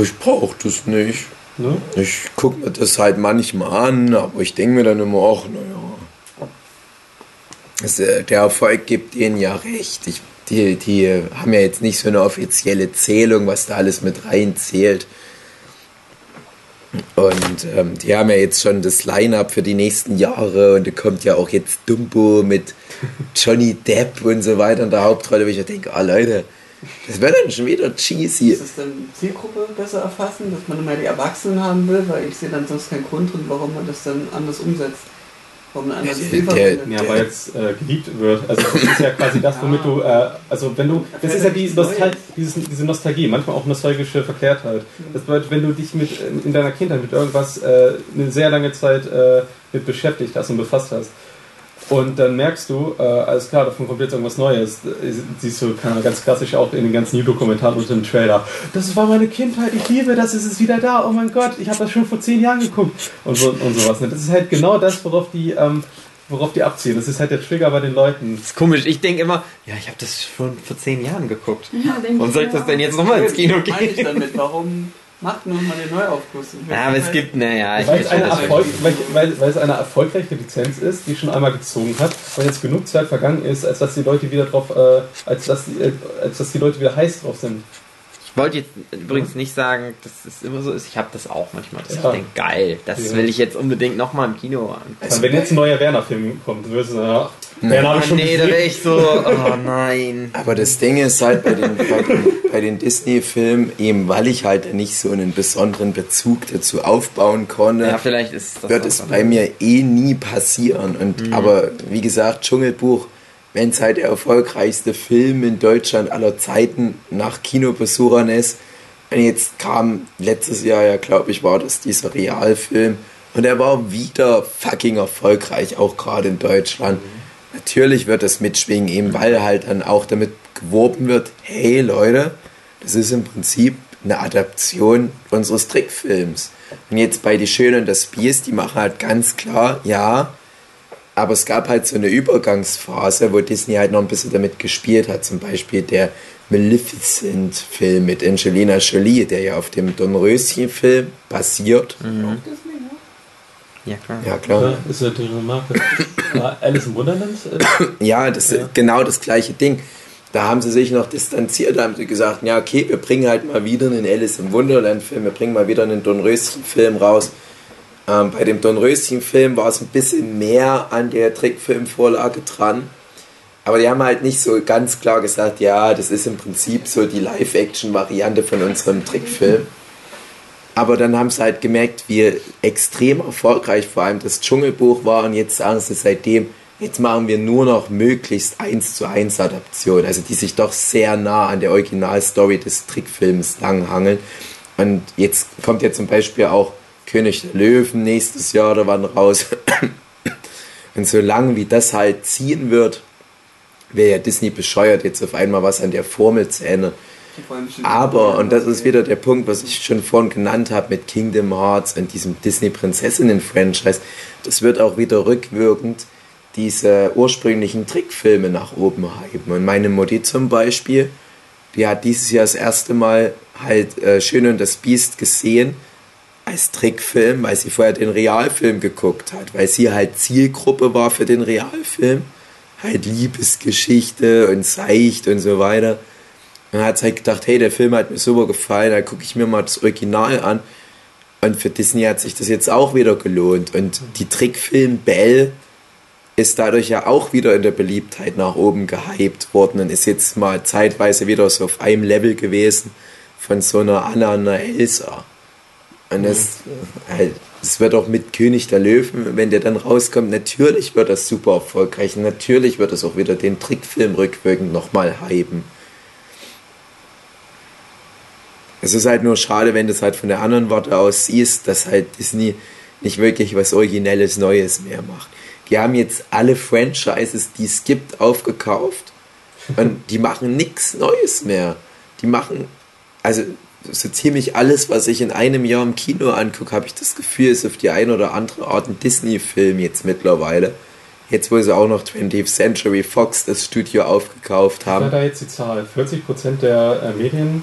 Ich brauche das nicht. Ne? Ich gucke mir das halt manchmal an, aber ich denke mir dann immer auch, naja, äh, der Erfolg gibt denen ja recht. Ich, die, die haben ja jetzt nicht so eine offizielle Zählung, was da alles mit reinzählt. Und ähm, die haben ja jetzt schon das Line-Up für die nächsten Jahre und da kommt ja auch jetzt Dumbo mit Johnny Depp und so weiter in der Hauptrolle, wo ich ja denke, ah Leute, das wird dann schon wieder cheesy. Ist es dann Zielgruppe besser erfassen, dass man immer die Erwachsenen haben will? Weil ich sehe dann sonst keinen Grund drin, warum man das dann anders umsetzt. Warum ein anderes Der- der- verwendet. Ja, weil jetzt äh, geliebt wird. Also das ist ja quasi das, womit du, äh, also wenn du, das ist ja die Nostal dieses, diese Nostalgie, manchmal auch nostalgische Verklärtheit. Das bedeutet, wenn du dich mit äh, in deiner Kindheit mit irgendwas äh, eine sehr lange Zeit äh, mit beschäftigt hast und befasst hast. Und dann merkst du, äh, alles klar, davon kommt jetzt irgendwas Neues. Äh, Siehst du ganz klassisch auch in den ganzen YouTube-Kommentaren und im Trailer. Das war meine Kindheit, ich liebe das, es ist wieder da, oh mein Gott, ich habe das schon vor zehn Jahren geguckt. Und, so, und sowas. ne? Das ist halt genau das, worauf die, ähm, worauf die abziehen. Das ist halt der Trigger bei den Leuten. Das ist komisch. Ich denke immer, ja, ich habe das schon vor zehn Jahren geguckt. Ja, Warum soll ich das denn jetzt nochmal ins Kino Was meine ich gehen? damit? Warum macht man mal den Neuaufguss? Ja, aber es gibt, naja, ich Weil es, weiß eine Erfolg, weil, weil, weil es eine erfolgreiche Lizenz ist, die schon einmal gezogen hat, weil jetzt genug Zeit vergangen ist, als dass die Leute wieder drauf, äh, als dass die, äh, als dass die Leute wieder heiß drauf sind. Ich wollte jetzt übrigens nicht sagen, dass es immer so ist. Ich habe das auch manchmal. Dass Ja. ich denke, geil, das Ja. will ich jetzt unbedingt nochmal im Kino an. Also wenn jetzt ein neuer Werner-Film kommt, dann würdest du sagen, ach, Ah, ich schon nee, da wäre ich so, oh nein. Aber das Ding ist halt bei den, bei den, bei den Disney-Filmen, eben weil ich halt nicht so einen besonderen Bezug dazu aufbauen konnte, Ja, vielleicht ist das wird es bei mir eh nie passieren. Und, Aber wie gesagt, Dschungelbuch, wenn es halt der erfolgreichste Film in Deutschland aller Zeiten nach Kinobesuchern ist, und jetzt kam letztes Jahr ja, glaube ich, war das dieser Realfilm und er war wieder fucking erfolgreich, auch gerade in Deutschland. Natürlich wird das mitschwingen, eben weil halt dann auch damit geworben wird, hey Leute, das ist im Prinzip eine Adaption unseres Trickfilms. Und jetzt bei Die Schöne und das Biest, die machen halt ganz klar, ja, Aber es gab halt so eine Übergangsphase, wo Disney halt noch ein bisschen damit gespielt hat. Zum Beispiel der Maleficent-Film mit Angelina Jolie, der ja auf dem Dornröschen-Film basiert. Mhm. Ja, klar. Ja, klar. Ja, ist ja ihre Marke. War Alice im Wunderland? Ja, das ist Ja. genau das gleiche Ding. Da haben sie sich noch distanziert, da haben sie gesagt, ja okay, wir bringen halt mal wieder einen Alice im Wunderland Film, wir bringen mal wieder einen Dornröschen Film raus. Ähm, bei dem Dornröschen Film war es ein bisschen mehr an der Trickfilmvorlage dran. Aber die haben halt nicht so ganz klar gesagt, ja, das ist im Prinzip so die Live-Action-Variante von unserem Trickfilm. Aber dann haben sie halt gemerkt, wie extrem erfolgreich vor allem das Dschungelbuch war und jetzt sagen sie seitdem, jetzt machen wir nur noch möglichst 1 zu 1 Adaption, also die sich doch sehr nah an der Originalstory des Trickfilms langhangeln. Und jetzt kommt ja zum Beispiel auch König der Löwen nächstes Jahr oder wann raus. Und solange wie das halt ziehen wird, wäre ja Disney bescheuert, jetzt auf einmal was an der Formel zu ändern. Aber, und das ist wieder der Punkt, was ich schon vorhin genannt habe mit Kingdom Hearts und diesem Disney-Prinzessinnen-Franchise, das wird auch wieder rückwirkend diese ursprünglichen Trickfilme nach oben hypen. Und meine Mutti zum Beispiel, die hat dieses Jahr das erste Mal halt äh, Schön und das Biest gesehen als Trickfilm, weil sie vorher den Realfilm geguckt hat, weil sie halt Zielgruppe war für den Realfilm. Halt Liebesgeschichte und seicht und so weiter. Dann hat halt gedacht, hey, der Film hat mir super gefallen, dann gucke ich mir mal das Original an. Und für Disney hat sich das jetzt auch wieder gelohnt. Und die Trickfilm Belle ist dadurch ja auch wieder in der Beliebtheit nach oben gehypt worden und ist jetzt mal zeitweise wieder so auf einem Level gewesen von so einer Anna und einer Elsa. Und äh, halt, wird auch mit König der Löwen, wenn der dann rauskommt, natürlich wird das super erfolgreich. Natürlich wird es auch wieder den Trickfilm rückwirkend nochmal hypen. Es ist halt nur schade, wenn du es halt von der anderen Warte aus siehst, dass halt Disney nicht wirklich was Originelles Neues mehr macht. Die haben jetzt alle Franchises, die es gibt, aufgekauft und die machen nichts Neues mehr. Die machen, also so ziemlich alles, was ich in einem Jahr im Kino angucke, habe ich das Gefühl, ist auf die eine oder andere Art ein Disney-Film jetzt mittlerweile. Jetzt, wo sie auch noch 20th Century Fox das Studio aufgekauft war haben. da jetzt die Zahl? 40% der äh, Medien,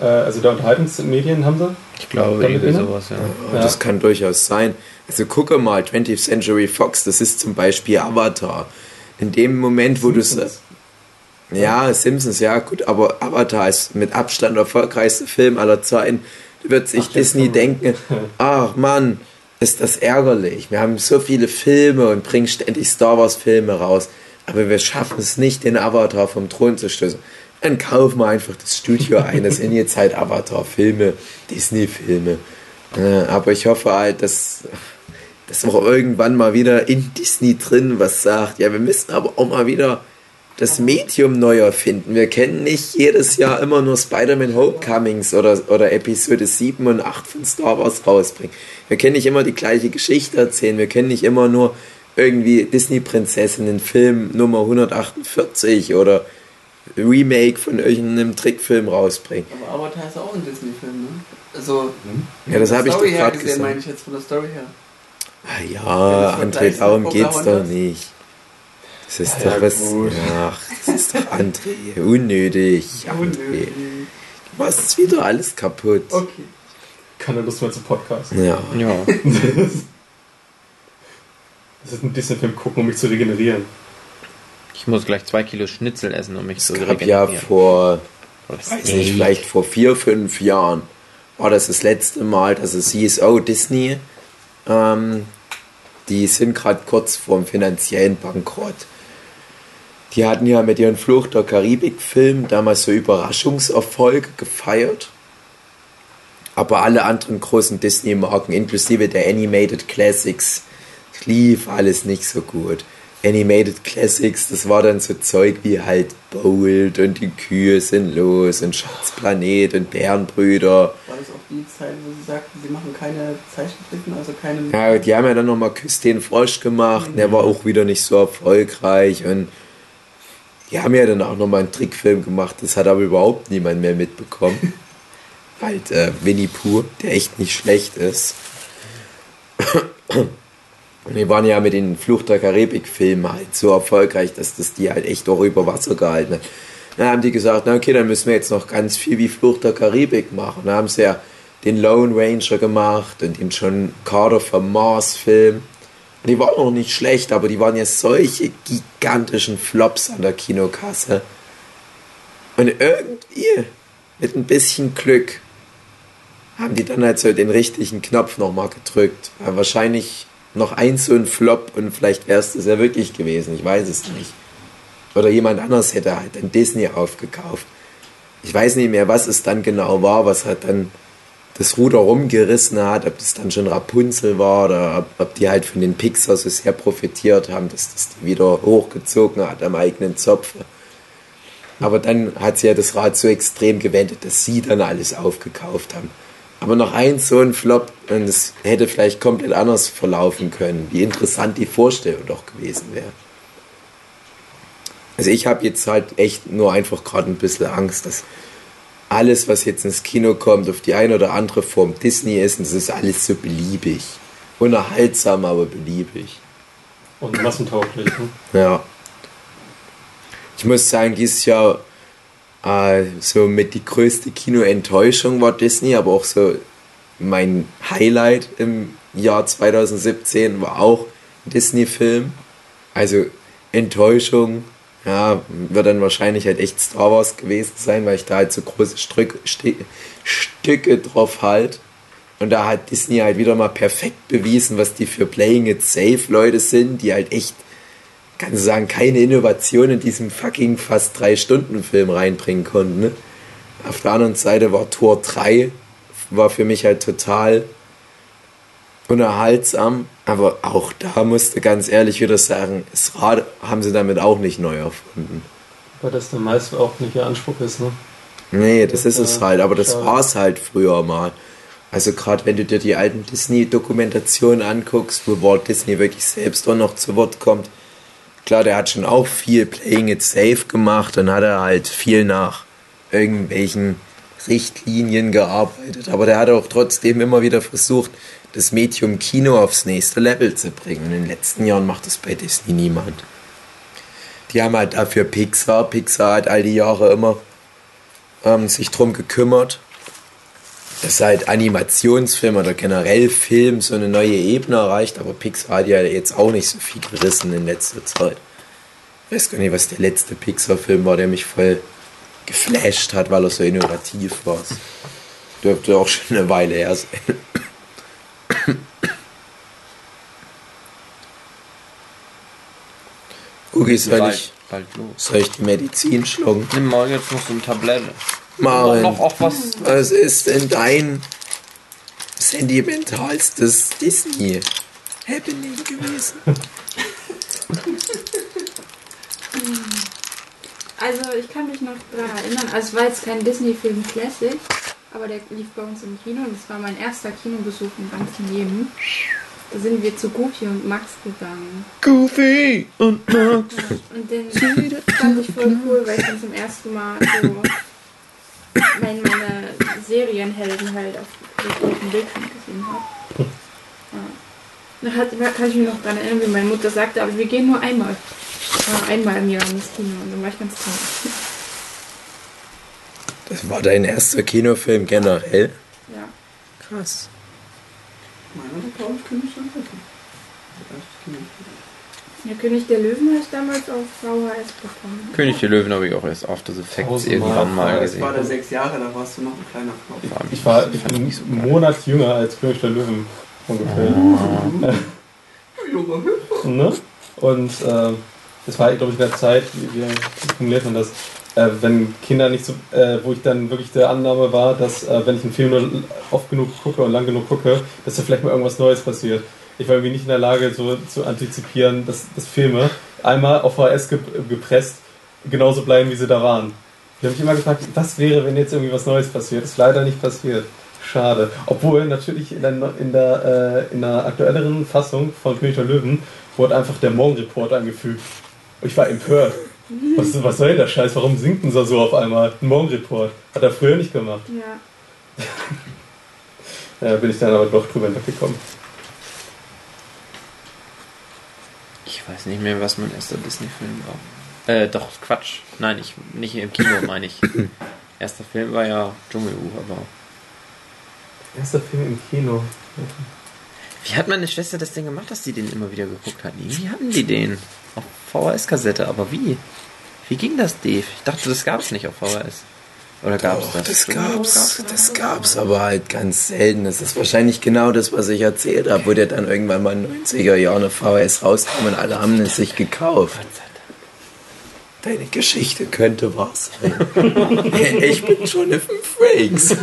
also der Unterhaltungsmedien haben sie? Ich glaube, irgendwie sowas, ja. Ja, Das kann durchaus sein. Also gucke mal, 20th Century Fox, das ist zum Beispiel Avatar. In dem Moment, wo du Simpsons. Ja, Simpsons, ja gut, aber Avatar ist mit Abstand der erfolgreichste Film aller Zeiten. Da wird sich Ach, Disney denken, ach Mann, ist das ärgerlich. Wir haben so viele Filme und bringen ständig Star Wars Filme raus, aber wir schaffen es nicht, den Avatar vom Thron zu stößen. Dann kaufen wir einfach das Studio ein, das sind jetzt halt Avatar-Filme, Disney-Filme. Aber ich hoffe halt, dass, dass auch irgendwann mal wieder in Disney drin was sagt. Ja, wir müssen aber auch mal wieder das Medium neu erfinden. Wir können nicht jedes Jahr immer nur Spider-Man Homecomings oder, oder Episode 7 und 8 von Star Wars rausbringen. Wir können nicht immer die gleiche Geschichte erzählen. Wir können nicht immer nur irgendwie Disney-Prinzessinnen Film Nummer 148 oder Remake von irgendeinem Trickfilm rausbringen. Aber Avatar ist auch ein Disney-Film, ne? Also, Ja, das habe der ich doch Story her gerade gesehen, meine ich jetzt von der Story her. Ah Ja, ja, André, darum geht's doch nicht. Das ist Ja, doch was. Ach, das ist doch André. Unnötig. André. Unnötig. Du machst es wieder alles kaputt. Okay. Keine Lust mehr zu Podcast. Ja. Ja. Das ist ein Disney-Film gucken, um mich zu regenerieren. Ich muss gleich zwei Kilo Schnitzel essen, um mich zu ja regenerieren. vor, Oder weiß nicht, vielleicht vor vier, fünf Jahren war das das letzte Mal, dass es hieß, oh, Disney, ähm, die sind gerade kurz vorm finanziellen Bankrott. Die hatten ja mit ihren Flucht der Karibik-Film damals so Überraschungserfolge gefeiert. Aber alle anderen großen Disney-Marken, inklusive der Animated Classics, lief alles nicht so gut. Animated Classics, das war dann so Zeug wie halt Bold und die Kühe sind los und Schatzplanet und Bärenbrüder. War das auch die Zeit, wo sie sagten, sie machen keine Zeichentricken, also keine. Ja, die haben ja dann nochmal Küss den Frosch gemacht, der war auch wieder nicht so erfolgreich und die haben ja dann auch nochmal einen Trickfilm gemacht, das hat aber überhaupt niemand mehr mitbekommen. halt äh, Winnie Pooh, der echt nicht schlecht ist. Und die waren ja mit den Flucht der Karibik-Filmen halt so erfolgreich, dass das die halt echt auch über Wasser gehalten hat. Dann haben die gesagt, na okay, dann müssen wir jetzt noch ganz viel wie Flucht der Karibik machen. Dann haben sie ja den Lone Ranger gemacht und den John Carter vom Mars-Film. Die waren noch nicht schlecht, aber die waren ja solche gigantischen Flops an der Kinokasse. Und irgendwie, mit ein bisschen Glück, haben die dann halt so den richtigen Knopf nochmal gedrückt. Weil wahrscheinlich noch ein so ein Flop und vielleicht wäre es das ja wirklich gewesen. Ich weiß es nicht. Oder jemand anders hätte halt dann Disney aufgekauft. Ich weiß nicht mehr, was es dann genau war, was hat dann das Ruder rumgerissen hat, ob das dann schon Rapunzel war oder ob, ob die halt von den Pixar so sehr profitiert haben, dass das die wieder hochgezogen hat am eigenen Zopf. Aber dann hat sie ja das Rad so extrem gewendet, dass sie dann alles aufgekauft haben. Aber noch ein so ein Flop, und es hätte vielleicht komplett anders verlaufen können, wie interessant die Vorstellung doch gewesen wäre. Also ich habe jetzt halt echt nur einfach gerade ein bisschen Angst, dass alles, was jetzt ins Kino kommt, auf die eine oder andere Form Disney ist, und das ist alles so beliebig. Unerhaltsam, aber beliebig. Und massentauglich. Ne? Ja. Ich muss sagen, dieses Jahr äh, so mit die größte Kinoenttäuschung war Disney, aber auch so mein Highlight im Jahr 2017 war auch ein Disney-Film. Also Enttäuschung, ja, wird dann wahrscheinlich halt echt Star Wars gewesen sein, weil ich da halt so große Stück, Sti Stücke drauf halt. Und da hat Disney halt wieder mal perfekt bewiesen, was die für Playing It Safe Leute sind, die halt echt, kann ich sagen, keine Innovation in diesem fucking fast drei Stunden Film reinbringen konnten. Ne? Auf der anderen Seite war Tor 3, war für mich halt total unerhaltsam, aber auch da musste ganz ehrlich wieder sagen, das Rad haben sie damit auch nicht neu erfunden. Weil das der meist auch nicht ihr Anspruch ist, ne? Nee, das ist es halt, aber das war es halt früher mal. Also gerade wenn du dir die alten Disney-Dokumentationen anguckst, wo Walt Disney wirklich selbst auch noch zu Wort kommt, klar, der hat schon auch viel Playing It Safe gemacht, dann hat er halt viel nach irgendwelchen Richtlinien gearbeitet, aber der hat auch trotzdem immer wieder versucht, das Medium Kino aufs nächste Level zu bringen. In den letzten Jahren macht das bei Disney niemand. Die haben halt dafür Pixar. Pixar hat all die Jahre immer ähm, sich drum gekümmert, dass halt Animationsfilm oder generell Film so eine neue Ebene erreicht. Aber Pixar hat ja jetzt auch nicht so viel gerissen in letzter Zeit. Ich weiß gar nicht, was der letzte Pixar-Film war, der mich voll geflasht hat, weil er so innovativ war. Das dürfte auch schon eine Weile her sein. Gugi, soll ich, soll ich die Medizin schlucken? Nimm mal jetzt noch so eine Tablette. Marin, Noch auch was. was ist denn dein sentimentalstes Disney-Happening gewesen? Also ich kann mich noch daran erinnern, also es war jetzt kein Disney-Film Classic, aber der lief bei uns im Kino und es war mein erster Kinobesuch im ganzen Leben. Da sind wir zu Goofy und Max gegangen. Goofy und Max. Und den fand ich voll cool, weil ich dann zum ersten Mal so meine, meine Serienhelden halt auf dem großen Bildschirm gesehen habe. Ja. Da hat, kann ich mich noch daran erinnern, wie meine Mutter sagte, aber wir gehen nur einmal. Einmal im Jahr ins Kino und dann war ich ganz traurig. Das war dein erster Kinofilm generell? Ja. Krass. Meiner glaube ich, König der Löwen. Der erste Kinofilm. Der König der Löwen habe ich damals auf VHS bekommen. König der Löwen habe ich auch erst After the Facts irgendwann mal Das war der gesehen. sechs Jahre, da warst du noch ein kleiner Knopf. Ich war ich bin einen Monat jünger als König der Löwen ungefähr. Junge. Ne? Und äh, das war, glaube ich, in der Zeit, wie, wie formuliert man das, äh, wenn Kinder nicht so, äh, wo ich dann wirklich der Annahme war, dass äh, wenn ich einen Film nur oft genug gucke und lang genug gucke, dass da vielleicht mal irgendwas Neues passiert. Ich war irgendwie nicht in der Lage, so zu antizipieren, dass, dass Filme einmal auf VHS ge gepresst genauso bleiben, wie sie da waren. Ich habe mich immer gefragt, was wäre, wenn jetzt irgendwie was Neues passiert? Ist leider nicht passiert. Schade. Obwohl natürlich in der, in der, äh, in der aktuelleren Fassung von König der Löwen wurde einfach der Morgenreport angefügt. Ich war empört. Was, was soll der Scheiß? Warum singt denn so so auf einmal? Ein Morgenreport. Hat er früher nicht gemacht. Ja. Ja, bin ich dann aber doch drüber hinweggekommen. Weiß nicht mehr, was mein erster Disney-Film war. Äh, doch, Quatsch. Nein, ich, nicht im Kino, meine ich. Erster Film war ja Dschungelbuch, aber. Erster Film im Kino. Wie hat meine Schwester das denn gemacht, dass die den immer wieder geguckt hat? Wie hatten die den? Auf VHS-Kassette, aber wie? Wie ging das, Dave? Ich dachte, das gab es nicht auf VHS. Oder gab es das? das gab's, das gab's aber halt ganz selten. Das ist wahrscheinlich genau das, was ich erzählt habe, wo der dann irgendwann mal in den 90er Jahren eine VHS rauskam und alle haben es sich gekauft. Deine Geschichte könnte wahr sein. ich bin schon Rakes.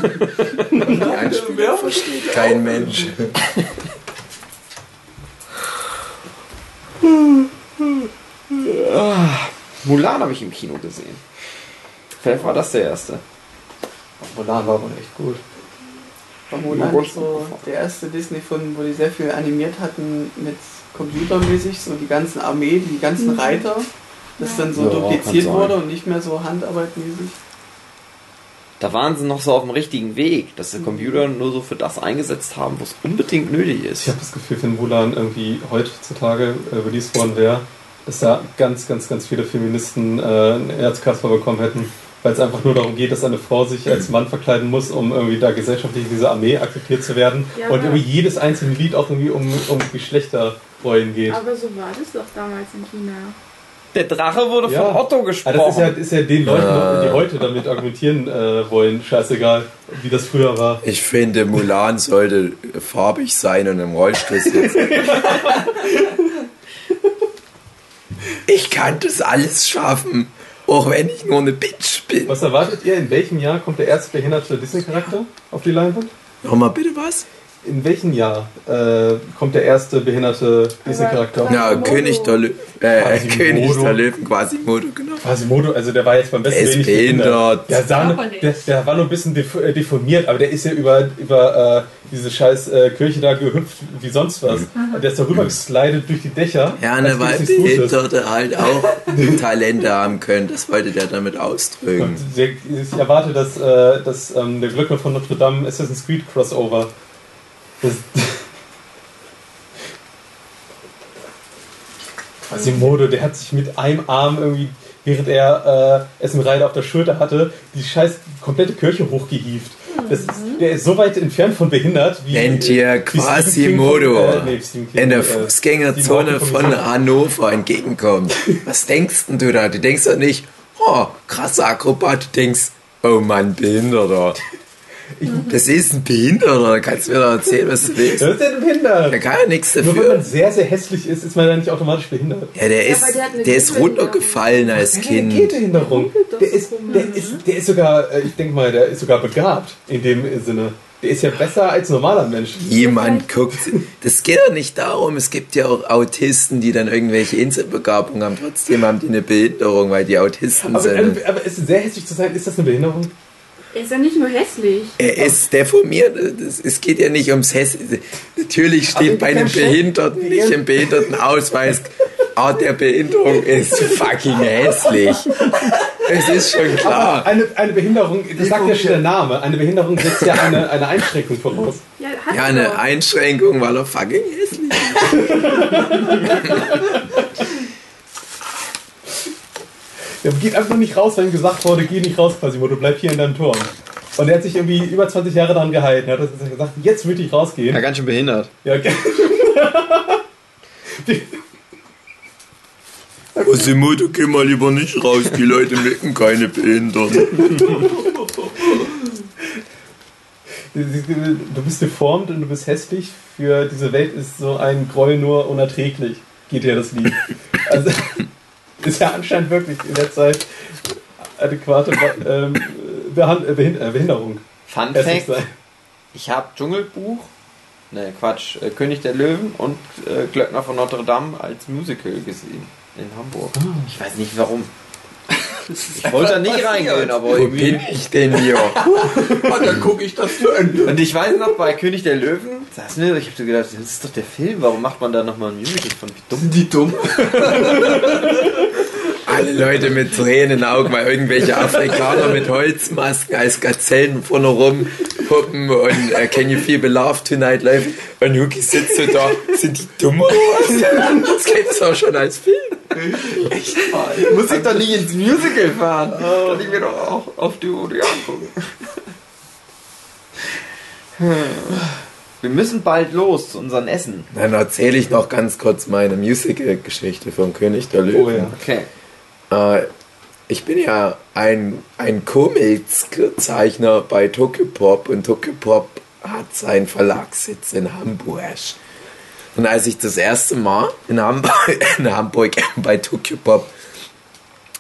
Die Anspielung versteht kein Mensch. Mulan habe ich im Kino gesehen. Vielleicht war das der erste. Mulan war wohl echt gut. War Mulan nicht so der erste Disney-Film, wo die sehr viel animiert hatten mit computermäßig, so die ganzen Armee, die ganzen Mhm. Reiter, das dann so Ja, dupliziert wurde und nicht mehr so handarbeitmäßig. Da waren sie noch so auf dem richtigen Weg, dass sie Computer nur so für das eingesetzt haben, was unbedingt nötig ist. Ich habe das Gefühl, wenn Mulan irgendwie heutzutage äh, released worden wäre, dass da ganz, ganz, ganz viele Feministen äh, einen Erzkasper bekommen hätten, weil es einfach nur darum geht, dass eine Frau sich als Mann verkleiden muss, um irgendwie da gesellschaftlich in dieser Armee akzeptiert zu werden. Ja, und aber- irgendwie jedes einzelne Lied auch irgendwie um, um Geschlechterrollen geht. Aber so war das doch damals in China. Der Drache wurde Ja. von Otto Ah, gesprochen. das ist ja, ist ja den Leuten, Ah. die heute damit argumentieren äh, wollen, scheißegal, wie das früher war. Ich finde, Mulan sollte farbig sein und im Rollstuhl sitzen. Ich kann das alles schaffen, auch wenn ich nur eine Bitch bin. Was erwartet ihr? In welchem Jahr kommt der erste behinderte Disney-Charakter auf die Leinwand? Nochmal bitte was? In welchem Jahr äh, kommt der erste behinderte Disney-Charakter? Ja, Quasimodo. König der, Lö äh, Quasimodo. König der Löwen, Quasimodo, genau. Quasimodo, also der war jetzt beim besten Der ist wenig behindert. Der, sah, der, der war nur ein bisschen äh, deformiert, aber der ist ja über, über äh, diese scheiß äh, Kirche da gehüpft wie sonst was. Und der ist darüber geslidet durch die Dächer. Ja, ne, weil. Behinderte halt auch Talente haben können. Das wollte der damit ausdrücken. Und ich erwarte, dass, äh, dass ähm, der Glöckner von Notre Dame Assassin's Creed Crossover. Das, Quasimodo, der hat sich mit einem Arm irgendwie, während er äh, Esmeralda auf der Schulter hatte, die scheiß komplette Kirche hochgehievt. Das ist, der ist so weit entfernt von behindert wie. Nennt Quasimodo King von- äh, nee, in der äh, Fußgängerzone von Hannover entgegenkommt. Was denkst denn du da? Du denkst doch nicht, oh, krasser Akrobat. Du denkst, oh Mann, Behinderter. Das ist ein Behinderter. Da kannst du mir doch erzählen, was du willst. Das ist ja behindert. Der kann ja nichts Nur wenn dafür. man sehr, sehr hässlich ist, ist man dann nicht automatisch behindert. Ja, der ist, aber der der ist runtergefallen als Der hat Kind. eine Gehbehinderung. Der ist, der, ist, der ist sogar, äh, ich denke mal, der ist sogar begabt in dem Sinne. Der ist ja besser als ein normaler Mensch. Jemand guckt. Das geht doch nicht darum. Es gibt ja auch Autisten, die dann irgendwelche Inselbegabungen haben. Trotzdem haben die eine Behinderung, weil die Autisten Aber, sind. aber es ist sehr hässlich zu sein, ist das eine Behinderung? Er ist ja nicht nur hässlich. Er ist deformiert. Es geht ja nicht ums Häss. Natürlich steht bei einem. Behinderten nicht im Behindertenausweis, Art der Behinderung ist fucking hässlich. Es ist schon Aber klar. eine, eine Behinderung, das sagt ja schon der Name, eine Behinderung setzt ja eine, eine Einschränkung voraus. Ja, Ja, eine. Einschränkung, weil er fucking hässlich Der geht einfach nur nicht raus, weil ihm gesagt wurde, geh nicht raus, Quasimodo, bleib hier in deinem Turm. Und er hat sich irgendwie über 20 Jahre daran gehalten. Er hat gesagt, jetzt würde ich rausgehen. Ja, ganz schön behindert. Ja, okay. Quasimodo, geh mal lieber nicht raus. Die Leute mögen keine Behinderten. Du bist deformt und du bist hässlich. Für diese Welt ist so ein Gräuel nur unerträglich. Geht ja das Lied. Also ist ja anscheinend wirklich in der Zeit adäquate ähm, äh, äh, Behinderung. Fun Fact. Ich habe Dschungelbuch, ne Quatsch, äh, König der Löwen und äh, Glöckner von Notre Dame als Musical gesehen in Hamburg. Ich weiß nicht warum. Ich wollte da nicht reingehen, aber Wo irgendwie. bin ich denn hier? Und dann gucke ich das zu Ende. Und ich weiß noch, bei König der Löwen saßen wir, ich hab so gedacht, das ist doch der Film, warum macht man da nochmal ein Musical von? Wie dumm. Sind die dumm? Alle Leute mit Tränen in den Augen, weil irgendwelche Afrikaner mit Holzmasken als Gazellen vorne rum Puppen und äh, Can You Feel the Love Tonight läuft und Huki sitzt so da. Sind die dumm oder was? Das gibt's auch schon als Film. Muss ich doch nicht ins Musical fahren. Kann ich mir doch auch auf die DVD angucken. Wir müssen bald los zu unseren Essen. Dann erzähle ich noch ganz kurz meine Musical-Geschichte vom König der Löwen. Oh ja. Okay. Äh, ich bin ja ein, ein Comics-Zeichner bei Tokyopop und Tokyopop hat seinen Verlagssitz in Hamburg. Und als ich das erste Mal in Hamburg, in Hamburg bei Tokyopop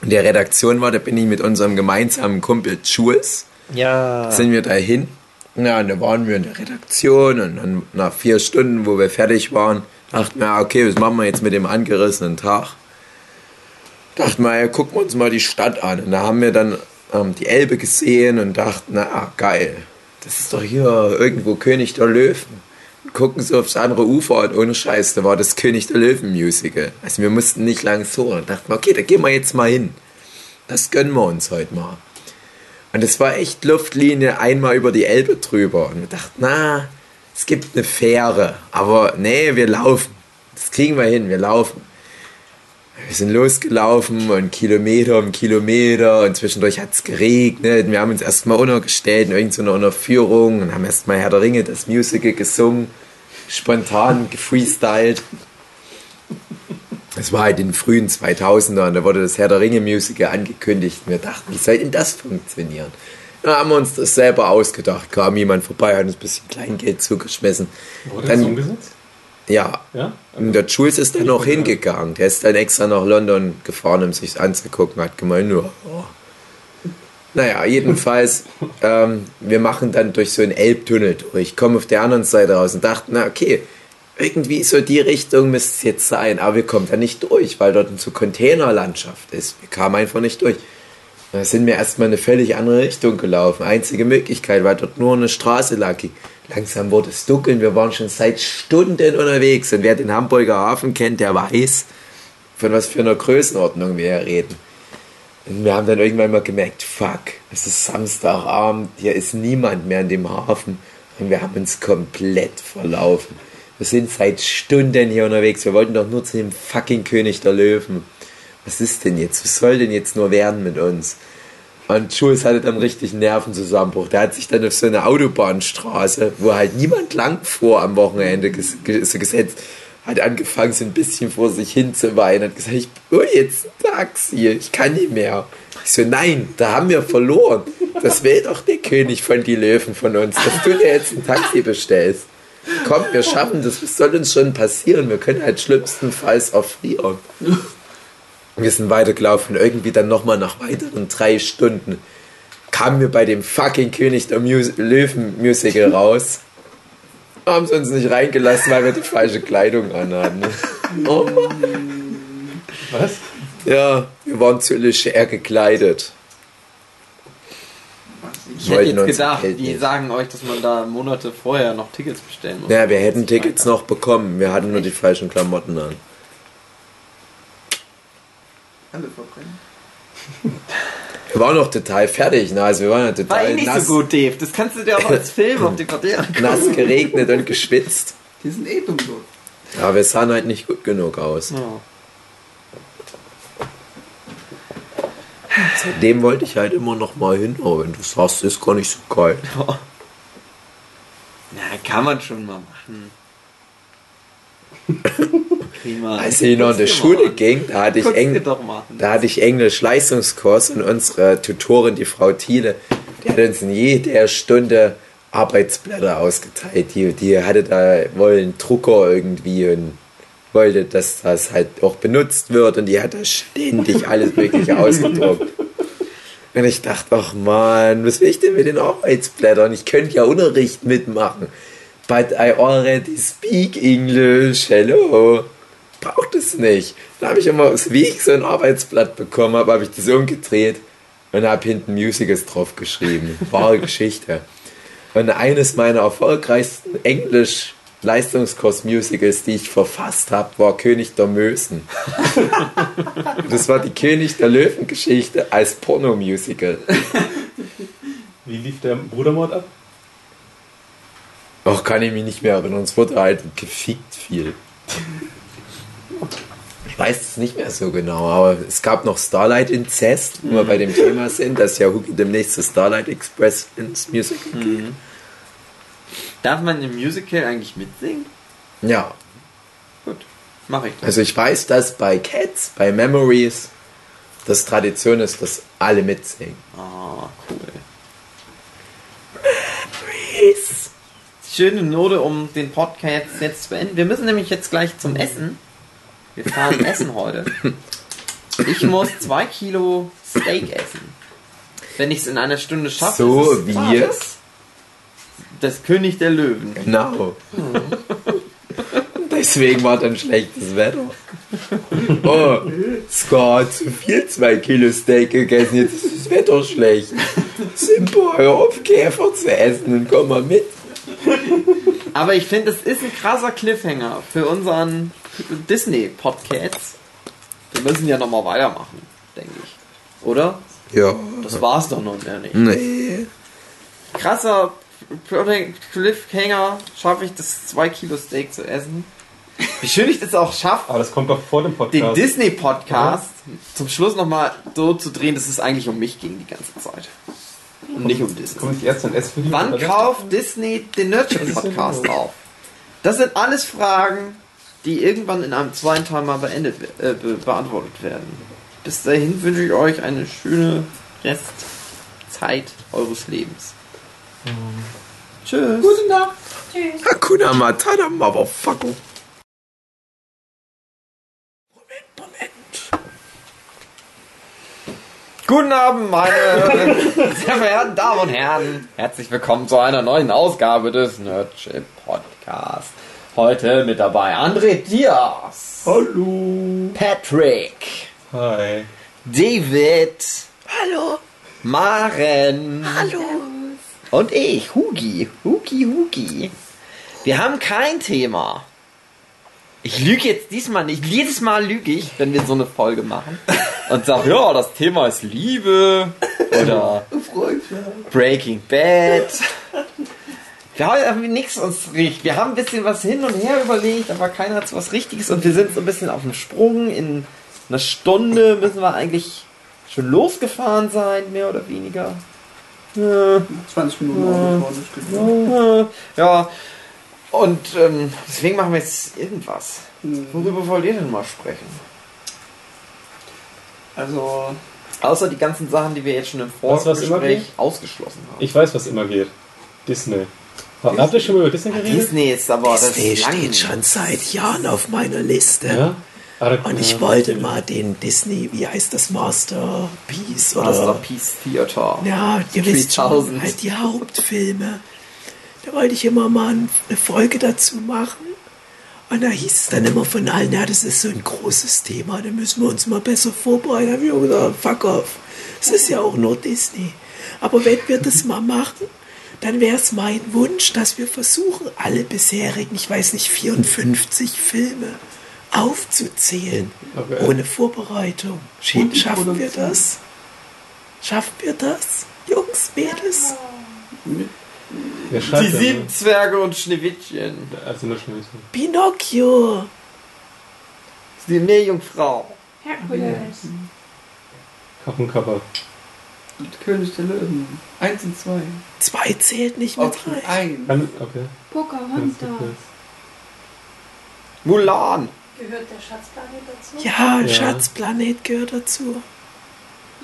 in der Redaktion war, da bin ich mit unserem gemeinsamen Kumpel Jules, Ja. sind wir dahin. Ja, und da waren wir in der Redaktion und dann nach vier Stunden, wo wir fertig waren, dachten wir, okay, was machen wir jetzt mit dem angerissenen Tag? Dachten wir, gucken wir uns mal die Stadt an. Und da haben wir dann ähm, die Elbe gesehen und dachten, na ah, geil, das ist doch hier irgendwo König der Löwen. Und gucken so aufs andere Ufer und ohne Scheiß, da war das König der Löwen Musical. Also wir mussten nicht lang suchen. Und dachten wir, okay, da gehen wir jetzt mal hin. Das gönnen wir uns heute mal. Und es war echt Luftlinie einmal über die Elbe drüber. Und wir dachten, na, es gibt eine Fähre. Aber nee, wir laufen. Das kriegen wir hin, wir laufen. Wir sind losgelaufen und Kilometer um Kilometer und zwischendurch hat es geregnet. Wir haben uns erstmal untergestellt in irgendeiner Unterführung und haben erstmal Herr der Ringe, das Musical gesungen, spontan gefreestylt. Es war halt in den frühen 2000ern, da wurde das Herr der Ringe Musical angekündigt. Und wir dachten, wie soll denn das funktionieren? Dann haben wir uns das selber ausgedacht. Kam jemand vorbei, hat uns ein bisschen Kleingeld zugeschmissen. Wurde Dann- das umgesetzt? Ja, Ja? und der Jules ist dann noch hingegangen. Der ist dann extra nach London gefahren, um sich anzugucken. Hat gemeint, nur. Oh. Naja, jedenfalls, ähm, wir machen dann durch so einen Elbtunnel durch. Kommen auf der anderen Seite raus und dachten, na okay, irgendwie so die Richtung müsste es jetzt sein. Aber wir kommen da nicht durch, weil dort so Containerlandschaft ist. Wir kamen einfach nicht durch. Da sind wir erstmal in eine völlig andere Richtung gelaufen. Einzige Möglichkeit, weil dort nur eine Straße lag. Langsam wurde es dunkel. Wir waren schon seit Stunden unterwegs. Und wer den Hamburger Hafen kennt, der weiß, von was für einer Größenordnung wir hier reden. Und wir haben dann irgendwann mal gemerkt, fuck, es ist Samstagabend, hier ist niemand mehr in dem Hafen. Und wir haben uns komplett verlaufen. Wir sind seit Stunden hier unterwegs. Wir wollten doch nur zu dem fucking König der Löwen. Was ist denn jetzt? Was soll denn jetzt nur werden mit uns? Und Jules hatte dann richtig einen Nervenzusammenbruch. Der hat sich dann auf so eine Autobahnstraße, wo halt niemand lang vor am Wochenende ges ges gesetzt, hat angefangen, so ein bisschen vor sich hin zu weinen. Hat gesagt, ich hol jetzt ein Taxi, ich kann nicht mehr. Ich so, nein, da haben wir verloren. Das will doch der König von die Löwen von uns, dass du dir jetzt ein Taxi bestellst. Komm, wir schaffen das, was soll uns schon passieren? Wir können halt schlimmstenfalls erfrieren. Wir sind weitergelaufen, irgendwie dann nochmal nach weiteren drei Stunden kamen wir bei dem fucking König der Mus Löwen Musical raus. Haben sie uns nicht reingelassen, weil wir die falsche Kleidung anhatten. Oh Mann. Was? Ja, wir waren zu leger gekleidet. Ich hätte jetzt gedacht, Geld die sagen euch, dass man da Monate vorher noch Tickets bestellen muss. Ja, wir hätten Tickets noch bekommen. Wir hatten nur die falschen Klamotten an. Alle verbrennen. Wir waren noch total fertig. Ne? Also wir waren ja War total eh nicht nass, so gut, Dave. Das kannst du dir auch als Film auf DVD angucken. nass geregnet und geschwitzt. Die sind eh dumm so. Ja, wir sahen halt nicht gut genug aus. Ja. Seitdem wollte ich halt immer noch mal hin, aber wenn du sagst, ist gar nicht so geil. Na, kann man schon mal machen. Prima. Als ich noch in der Schule mal an. ging, da hatte ich, Eng da hatte ich Englisch-Leistungskurs und unsere Tutorin, die Frau Thiele, die hat uns in jeder Stunde Arbeitsblätter ausgeteilt. Die, die hatte da wohl einen Drucker irgendwie und wollte, dass das halt auch benutzt wird und die hat da ständig alles Mögliche ausgedruckt. Und ich dachte, ach man, was will ich denn mit den Arbeitsblättern? Ich könnte ja Unterricht mitmachen. But I already speak English. Hello. Braucht es nicht. Dann habe ich immer aus Weg so ein Arbeitsblatt bekommen, habe hab ich das umgedreht und habe hinten Musicals drauf geschrieben. Wahre Geschichte. Und eines meiner erfolgreichsten Englisch-Leistungskurs-Musicals, die ich verfasst habe, war König der Mösen. das war die König der Löwen-Geschichte als Pornomusical. Wie lief der Brudermord ab? Auch kann ich mich nicht mehr erinnern. Es wurde halt gefickt viel. Ich weiß es nicht mehr so genau, aber es gab noch Starlight Incest, wo wir bei dem Thema sind, dass ja demnächst zu Starlight Express ins Musical geht. Darf man im Musical eigentlich mitsingen? Ja, Gut, mache ich. also ich weiß, dass bei Cats, bei Memories, das Tradition ist, dass alle mitsingen. Ah, cool. Schöne Note, um den Podcast jetzt zu beenden. Wir müssen nämlich jetzt gleich zum Essen. Wir fahren essen heute. Ich muss zwei Kilo Steak essen. Wenn ich es in einer Stunde schaffe, So ist es wie- ah, das, das König der Löwen. Genau. Deswegen war dann schlechtes Wetter. Oh, hat zu viel zwei Kilo Steak gegessen, jetzt ist das Wetter schlecht. Simpo, hör auf, Käfer zu essen und komm mal mit. Aber ich finde, es ist ein krasser Cliffhanger für unseren Disney-Podcast. Wir müssen ja nochmal weitermachen, denke ich. Oder? Ja. Das war's doch noch mehr nicht. Nee. krasser Cliffhanger schaffe ich das 2 Kilo Steak zu essen. Wie schön ich das auch schaffe, Aber das kommt doch vor dem den Podcast. Disney Podcast zum Schluss nochmal so zu drehen, dass es eigentlich um mich ging die ganze Zeit. Und nicht um Disney. Kommt erst ein S-Video? Wann kauft Disney den Nerdship Podcast auf? Das sind alles Fragen, die irgendwann in einem zweiten Teil mal beendet, äh, be beantwortet werden. Bis dahin wünsche ich euch eine schöne Restzeit eures Lebens. Tschüss. Gute Nacht. Tschüss. Hakuna Matata, Motherfucker. Moment, Moment. Guten Abend, meine sehr verehrten Damen und Herren. Herzlich willkommen zu einer neuen Ausgabe des Nerdship Podcasts. Heute mit dabei André Diaz, Hallo. Patrick, Hi. David, Hallo. Maren Hallo. und ich, Hugi. Hugi, Hugi. Wir haben kein Thema. Ich lüge jetzt diesmal nicht. Jedes Mal lüge ich, wenn wir so eine Folge machen. Und sage, ja, das Thema ist Liebe oder Freundschaft. Breaking Bad. Wir haben irgendwie nichts uns riecht. Wir haben ein bisschen was hin und her überlegt, aber keiner hat so was Richtiges und wir sind so ein bisschen auf dem Sprung. In einer Stunde müssen wir eigentlich schon losgefahren sein, mehr oder weniger. Ja, 20 Minuten ja. ja. Und ähm, deswegen machen wir jetzt irgendwas. Worüber wollt ihr denn mal sprechen? Also, Außer die ganzen Sachen, die wir jetzt schon im Weißt du, was immer Vorgespräch ausgeschlossen haben. Ich weiß, was immer geht. Disney. Habt ihr schon mal über Disney geredet? Disney ist aber das Disney lang. steht schon seit Jahren auf meiner Liste. Ja? Ah, Und ich ja. wollte mal den Disney, wie heißt das, Masterpiece oder Masterpiece Theater. Ja, ihr wisst schon, 3000. halt die Hauptfilme. Da wollte ich immer mal eine Folge dazu machen. Und da hieß es dann immer von allen, ja, das ist so ein großes Thema, da müssen wir uns mal besser vorbereiten. Da habe ich auch gesagt, fuck off. Es ist ja auch nur Disney. Aber wenn wir das mal machen, dann wäre es mein Wunsch, dass wir versuchen, alle bisherigen, ich weiß nicht, 54 Filme aufzuzählen. Okay. Ohne Vorbereitung. Sch schaffen wir das? Schaffen wir das? Jungs, Mädels? Die sieben? Zwerge und Schneewittchen. Also nur schnell. Pinocchio. Die Meerjungfrau. Herkules. Und und König der Löwen. Eins und zwei. Zwei zählt nicht mit Okay, rein. ein. Okay. Pocahontas. Mulan. Gehört der Schatzplanet dazu? Ja, Ja. Schatzplanet gehört dazu.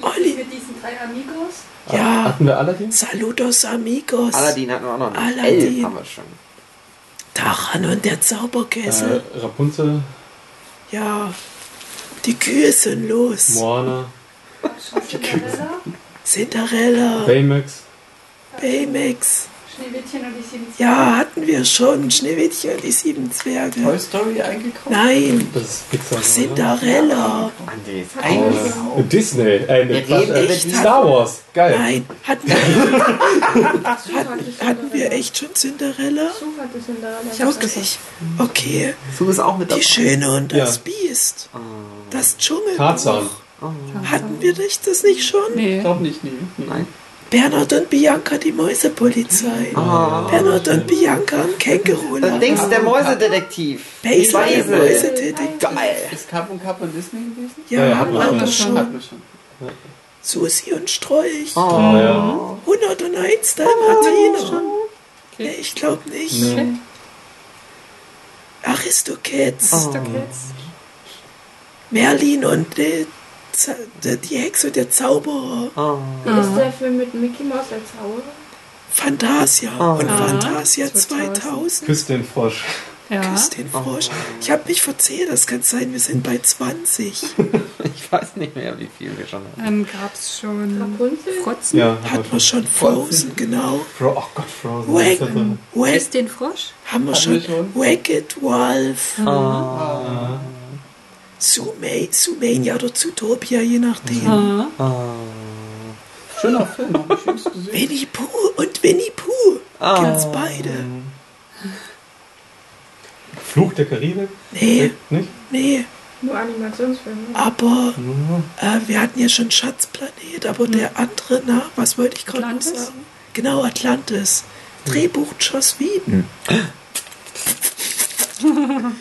Olli. Mit diesen drei Amigos? Ja. Hatten wir Aladdin? Saludos amigos. Aladdin hatten wir auch noch. einen. Aladdin. Elf haben wir schon. Taran und der Zauberkessel. Äh, Rapunzel, Ja. Die Kühe sind los. Moana, Cinderella? Cinderella. Baymax. Baymax. Schneewittchen und die sieben Ja, hatten wir schon. Schneewittchen und die sieben Zwerge. Toy Story eingekauft? Nein. Das ist Pixar. oder? Cinderella. Andi ist raus. Äh, Disney. Äh, ne, äh, Star Wars. Geil. Nein. Hatten wir, hatten wir echt schon Cinderella? So hat es in der Ich hab's gesagt. Okay. Du bist auch mit dabei. Die Schöne und das Ja. Biest. Das Dschungelbuch. Tarzan. Hatten wir nicht das nicht schon? Nee. Doch nicht, nee. Nein. Bernhard und Bianca, die Mäusepolizei. Bernhard und Bianca am Känguruladen. Dings, der Mäusedetektiv. Basil, der Basil. Mäusedetektiv. Geil. Ist Cup und Cup von Disney gewesen? Ja, Ja, haben hat man wir schon. Hatten schon. wir schon. Susi und Strolch. Oh. Ja. 101 Dalmatiner. Nee, ich glaube nicht. Nee. Aristocats. Oh. Merlin und Z- die Hexe und der Zauberer. Oh. Wie ist der Film mit Mickey Mouse als Zauberer? Fantasia und Ah. Fantasia 2000. 2000. Küss den Frosch. Ja. Küss den Frosch. Ich habe mich verzählt, das kann sein, wir sind bei 20. Ich weiß nicht mehr, wie viel wir schon haben. Ähm, gab's schon Rapunzel? Frotzen? Ja, Hat man schon Frozen, genau. Fro oh Gott, Frozen. Wack, Wack, Küss den Frosch? haben wir Hatten schon. Wicked Wolf. Ah. Suma- Sumania oder Zootopia, je nachdem. Ah. Ah. Schöner Film, hab ich jüngst gesehen. Winnie Pooh und Winnie Pooh. Ah. Gibt's beide. Fluch der Karibik? Nee, Nicht? nee. Nur Animationsfilme. Aber äh, wir hatten ja schon Schatzplanet, aber der andere, na, was wollte ich gerade noch Atlantis? sagen? Genau, Atlantis. Drehbuch Joss Whedon.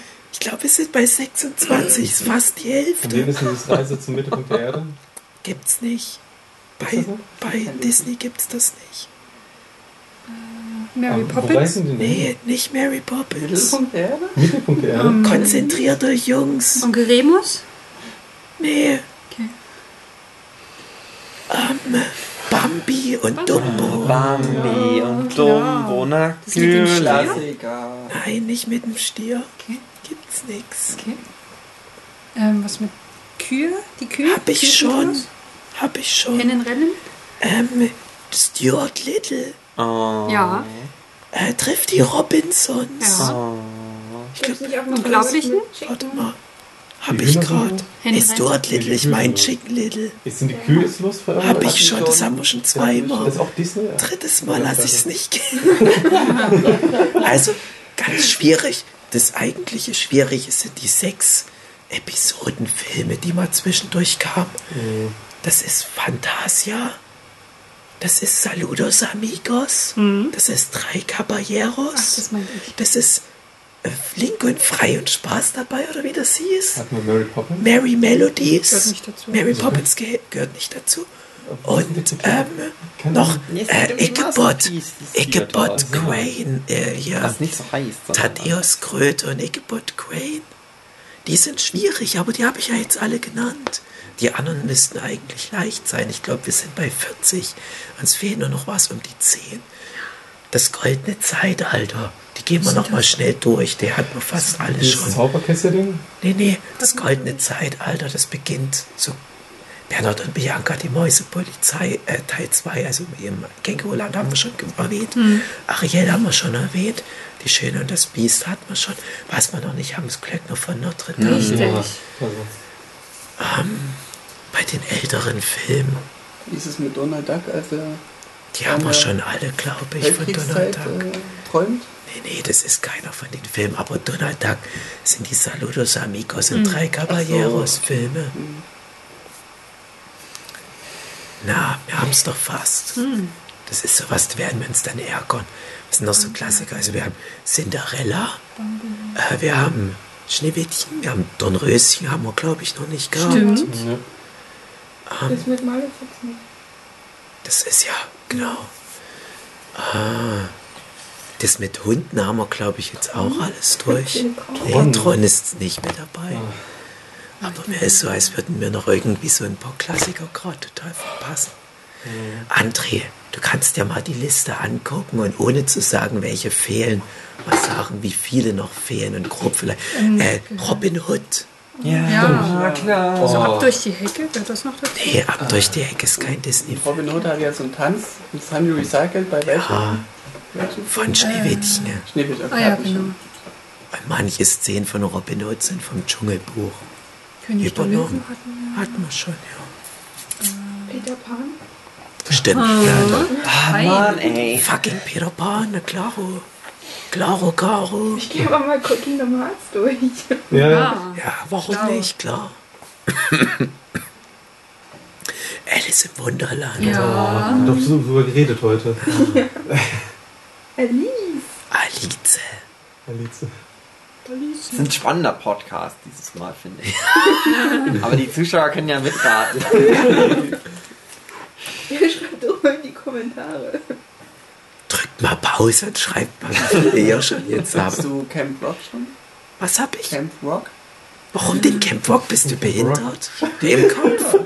Ich glaube, wir sind bei 26, ist fast die Und wir Hälfte. wissen, das Reise zum Mittelpunkt der Erde. Gibt's nicht. Bei, bei Disney gibt's das nicht. Mary Aber Wo Poppins? Nee, nicht Mary Poppins. Mittelpunkt der Erde? Mittelpunkt der Erde? Konzentrierte Jungs. Onkel Remus? Nee. Okay. Ähm, Bambi und Dumbo. Bambi und Dumbo, Das mit dem natürlich. Stier? Klassiker. Nein, nicht mit dem Stier. Okay. Gibt's nix. Okay. Ähm, was mit Kühe? Die Kühe? Hab ich Kühe schon. Klaus? Hab ich schon. Hennen rennen? Ähm, Stuart Little. Oh. Ja. Äh, trifft die Robinsons. Ja. Oh. Ich Gibt's glaub, nicht auch noch Unglaublichen? warte mal. Hab ich Hennen Nee, Stuart. Little, ich mein. Chicken Little. Sind die Kühe jetzt los für Hab ich schon, das haben wir schon Das zweimal. ist auch Disney? Drittes Mal lasse ich es nicht gehen. also, ganz schwierig. Das eigentliche Schwierige sind die sechs Episodenfilme, die mal zwischendurch kamen. Das ist Fantasia. Das ist Saludos Amigos. Das ist Drei Caballeros. Ach, das. Das ist äh, Flink und Frei und Spaß dabei, oder wie das hieß. Hatten wir Mary Poppins? Mary Melodies. Gehört nicht dazu. Mary Poppins ge gehört nicht dazu. Und ähm, noch äh, Ichabod, Ichabod. Crane, äh, hier, Was nicht so heißt. sondern- Thaddeus Kröte und Ichabod Crane. Die sind schwierig, aber die habe ich ja jetzt alle genannt. Die anderen müssten eigentlich leicht sein. Ich glaube, wir sind bei 40. Uns fehlen nur noch was um die 10. Das goldene Zeitalter. Die gehen wir noch mal schnell durch. Der hat man fast alle Dieses schon. Zauberkessel-Ding? Nee, nee, das goldene Zeitalter, das beginnt so. Bernhard und Bianca, die Mäusepolizei, äh, Teil 2, also im Känguruland haben wir schon erwähnt. Ariel haben wir schon erwähnt. Die Schöne und das Biest hatten wir schon. Was wir noch nicht haben, ist Glöckner von Notre Dame. Richtig. Ja. Also, Bei den älteren Filmen, Wie ist es mit Donald Duck, als er die haben wir schon alle, glaube ich, von Donald Duck. äh, träumt? Nee, nee, das ist keiner von den Filmen, aber Donald Duck sind die Saludos Amigos und drei Caballeros-Filme. Na, wir haben es doch fast. Das ist sowas, da werden wir uns dann ärgern. Was sind noch so Klassiker? Also wir haben Cinderella, äh, wir haben Schneewittchen, wir haben Dornröschen, haben wir glaube ich noch nicht gehabt. Stimmt. ja. Das mit. Das ist ja, genau. Ah, das mit Hunden haben wir, glaube ich, jetzt auch alles durch. Nee, Tron ist nicht mit dabei. Aber mir ist so, als würden wir noch irgendwie so ein paar Klassiker gerade total verpassen. André, du kannst dir mal die Liste angucken und ohne zu sagen, welche fehlen, mal sagen, wie viele noch fehlen und grob vielleicht. Äh, Robin Hood. Ja, Ja. ja klar. So Oh. ab durch die Hecke, wird das noch dazu? Nee, ab durch die Ecke ist kein Disney. Robin Hood hat ja so einen Tanz. Das haben die recycelt bei welchem? Welchem? von Schneewittchen. Schneewittchen. Ah ja, genau. Und manche Szenen von Robin Hood sind vom Dschungelbuch. König der Übernommen. Löwen hatten wir. Hatten wir schon, ja. Peter Pan? Stimmt, ja. da- Ah. Mann, ey. Fucking Peter Pan, na klaro. Klaro, klaro. Ich gehe aber mal Kingdom Hearts durch. Ja, ja. Ah. Ja, warum Klar. nicht, klar. Alice im Wunderland. Ja. Ich habe so drüber geredet heute. Alice. Alice. Alice. Das ist ein spannender Podcast dieses Mal, finde ich. Aber die Zuschauer können ja mitraten. Ja, schreibt doch mal in die Kommentare. Drückt mal Pause und schreibt mal, viele ihr schon jetzt Hast habt. du Camp Rock schon? Was hab ich? Camp Rock? Warum den Camp Rock? Bist du behindert? Im Kopf?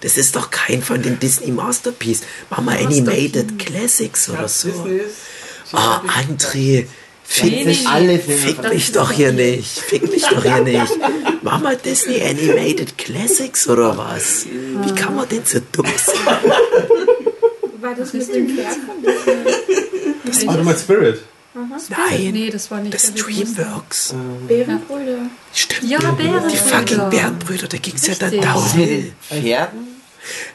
Das ist doch kein von den Disney Masterpiece. Mach mal Animated Classics oder so. Ah, André. Fick mich, alle Filme fick mich doch hier nicht. Fick mich doch hier nicht. Mach mal Disney Animated Classics oder was? Wie kann man denn so dumm sein? War das mit dem Pferd von Disney? Ah, du meinst Spirit. Nein, Nee, das war nicht das Dreamworks. Bärenbrüder. Stimmt. Ja, Bärenbrüder. Die fucking Bärenbrüder, da ging's ja dann downhill. den Pferden?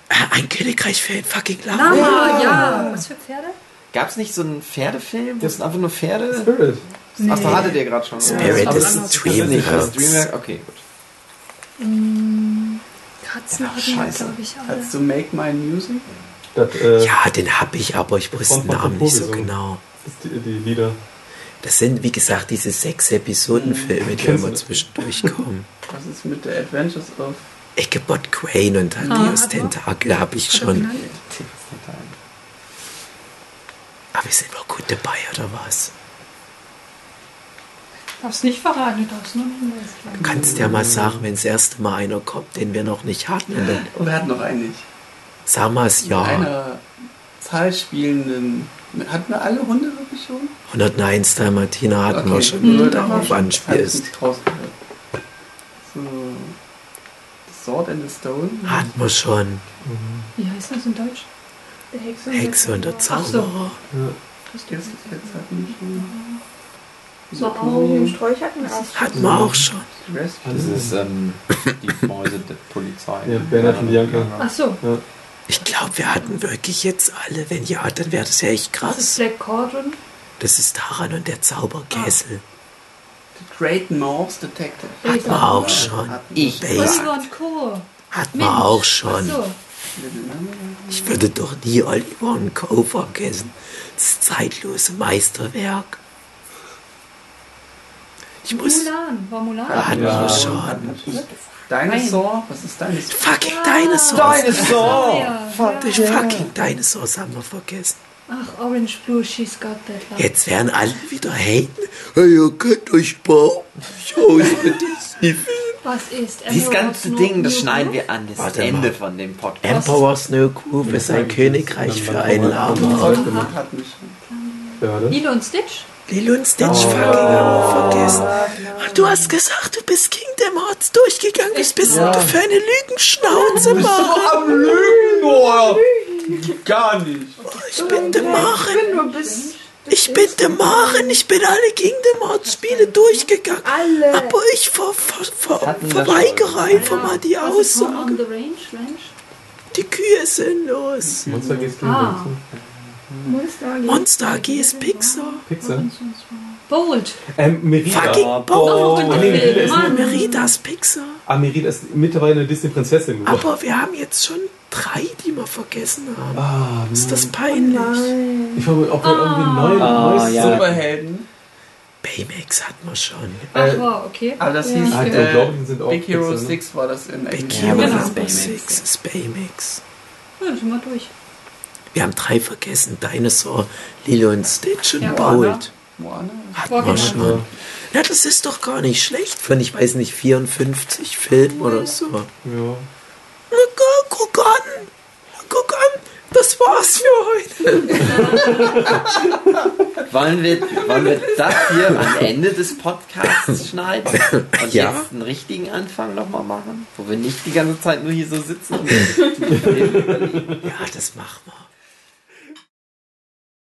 Äh, Ein Königreich für ein fucking Lama. Lama, ja. Was für Pferde? Gab es nicht so einen Pferdefilm, wo es einfach nur Pferde... Spirit. Achso, hattet ihr gerade schon. Spirit Aber ist das das Dreamworks. Dreamwork. Okay, gut. Katzen Ach, hatten wir, scheiße. glaube ich, alle. Hast du Make My Music? Das, äh, Ja, den hab ich, aber ich wusste den Namen nicht so genau. das ist die, die Lieder. Das sind, wie gesagt, diese sechs Episodenfilme, die immer du? zwischendurch kommen. Was ist mit der Adventures of Ichabod Crane und Thaddeus aber- Tentakel habe ich schon. genannt? Aber wir sind noch gut dabei, oder was? Darfst nicht verraten, du darfst nur Hinweis Du kannst ja mal sagen, wenn das erste Mal einer kommt, den wir noch nicht hatten. Und dann wir hatten noch einen nicht. sag mal es ja. einer zahlspielenden. Hatten wir alle Hunde wirklich schon? 101 Dalmatiner hatten wir Okay. schon, Mhm. wenn du Da war darauf schon. anspielst. So. Sword and the Stone. Hatten wir schon. Wie heißt das in Deutsch? Der Hexe Hexe und der Ach so. Zauberer. Jetzt, jetzt hatten wir schon. So Augen und Sträuch hatten wir auch. Hatten wir auch schon. Das ist ähm, die Mäuse der Polizei. Ja, Bernhard und Bianca. Ach so, Ich glaube, wir hatten wirklich jetzt alle. Wenn ja, dann wäre das ja echt das ist krass. Black Cauldron. Das ist Taran und der Zauberkessel. The Great Mouse Detective. Hatten wir auch schon. Ich. Oliver und Co. Hatten wir auch schon. Ach so. Ich würde doch nie Oliver und Co. vergessen. Das zeitlose Meisterwerk. Ich muss. Mulan. War Mulan? Hatten wir Ja. schon. Dinosaur? Was ist Dinosaur? Fucking Dinosaurs. Dinosaur! Ja. Fuck Die yeah. fucking Dinosaurs haben wir vergessen. Ach, Orange Blue, she's got that love. Jetzt werden alle wieder haten. Hey, ihr könnt euch nicht aus mit Disney-Filmen. Was ist Dieses Emerald ganze Snow Ding, das schneiden wir an. Das Warte Ende mal. von dem Podcast. Emperor Snow Groove ist ein Königreich für ein Lama. Lilo und Stitch? Lilo und Stitch fucking haben wir vergessen. Und du hast gesagt, du bist Kingdom Hearts durchgegangen. Was bist denn du für eine Lügenschnauze, Mann? am Lügen, oder? Gar nicht. Ich bin der Maren. bin nur bis. Ich bin der Maren. Ich bin alle Kingdom Hearts Spiele durchgegangen. Alle. Aber ich ver, ver, ver, verweigere einfach mal die ist Aussage. on the Range? Range? Die Kühe sind los. Monster gehst du Ah. Monster AG. Monster AG ist Pixar. Pixar. Bold. Ähm, Merida. Fucking Oh, Ah, nee, Merida ist. Merida ist Pixar. ah, Merida ist mittlerweile eine Disney-Prinzessin geworden. Aber wir haben jetzt schon drei, die wir vergessen haben. Ah, Ist das peinlich? ich glaube, ob wir irgendwie ein neues, Ah, neues ja. Superhelden. Baymax hatten wir schon. Ach, Äh, wow, okay. Aber das Ja. hieß Ah, äh, Unglaublichen sind auch Big Hero Pixar, ne? 6 war das in Big Englisch. Hero genau. Number Baymax. 6 ist Baymax. Ja, sind wir durch. Wir haben drei vergessen. Dinosaur, Lilo und Stitch und Ja, Bolt. Moana. Hatten War wir genau. schon. Ja, das ist doch gar nicht schlecht von, ich weiß nicht, 54 Filmen oder so. Ja. Guck an. Guck an. Das war's für heute. Wollen wir, wollen wir das hier am Ende des Podcasts schneiden und Ja. jetzt einen richtigen Anfang nochmal machen? Wo wir nicht die ganze Zeit nur hier so sitzen? Ja, das machen wir.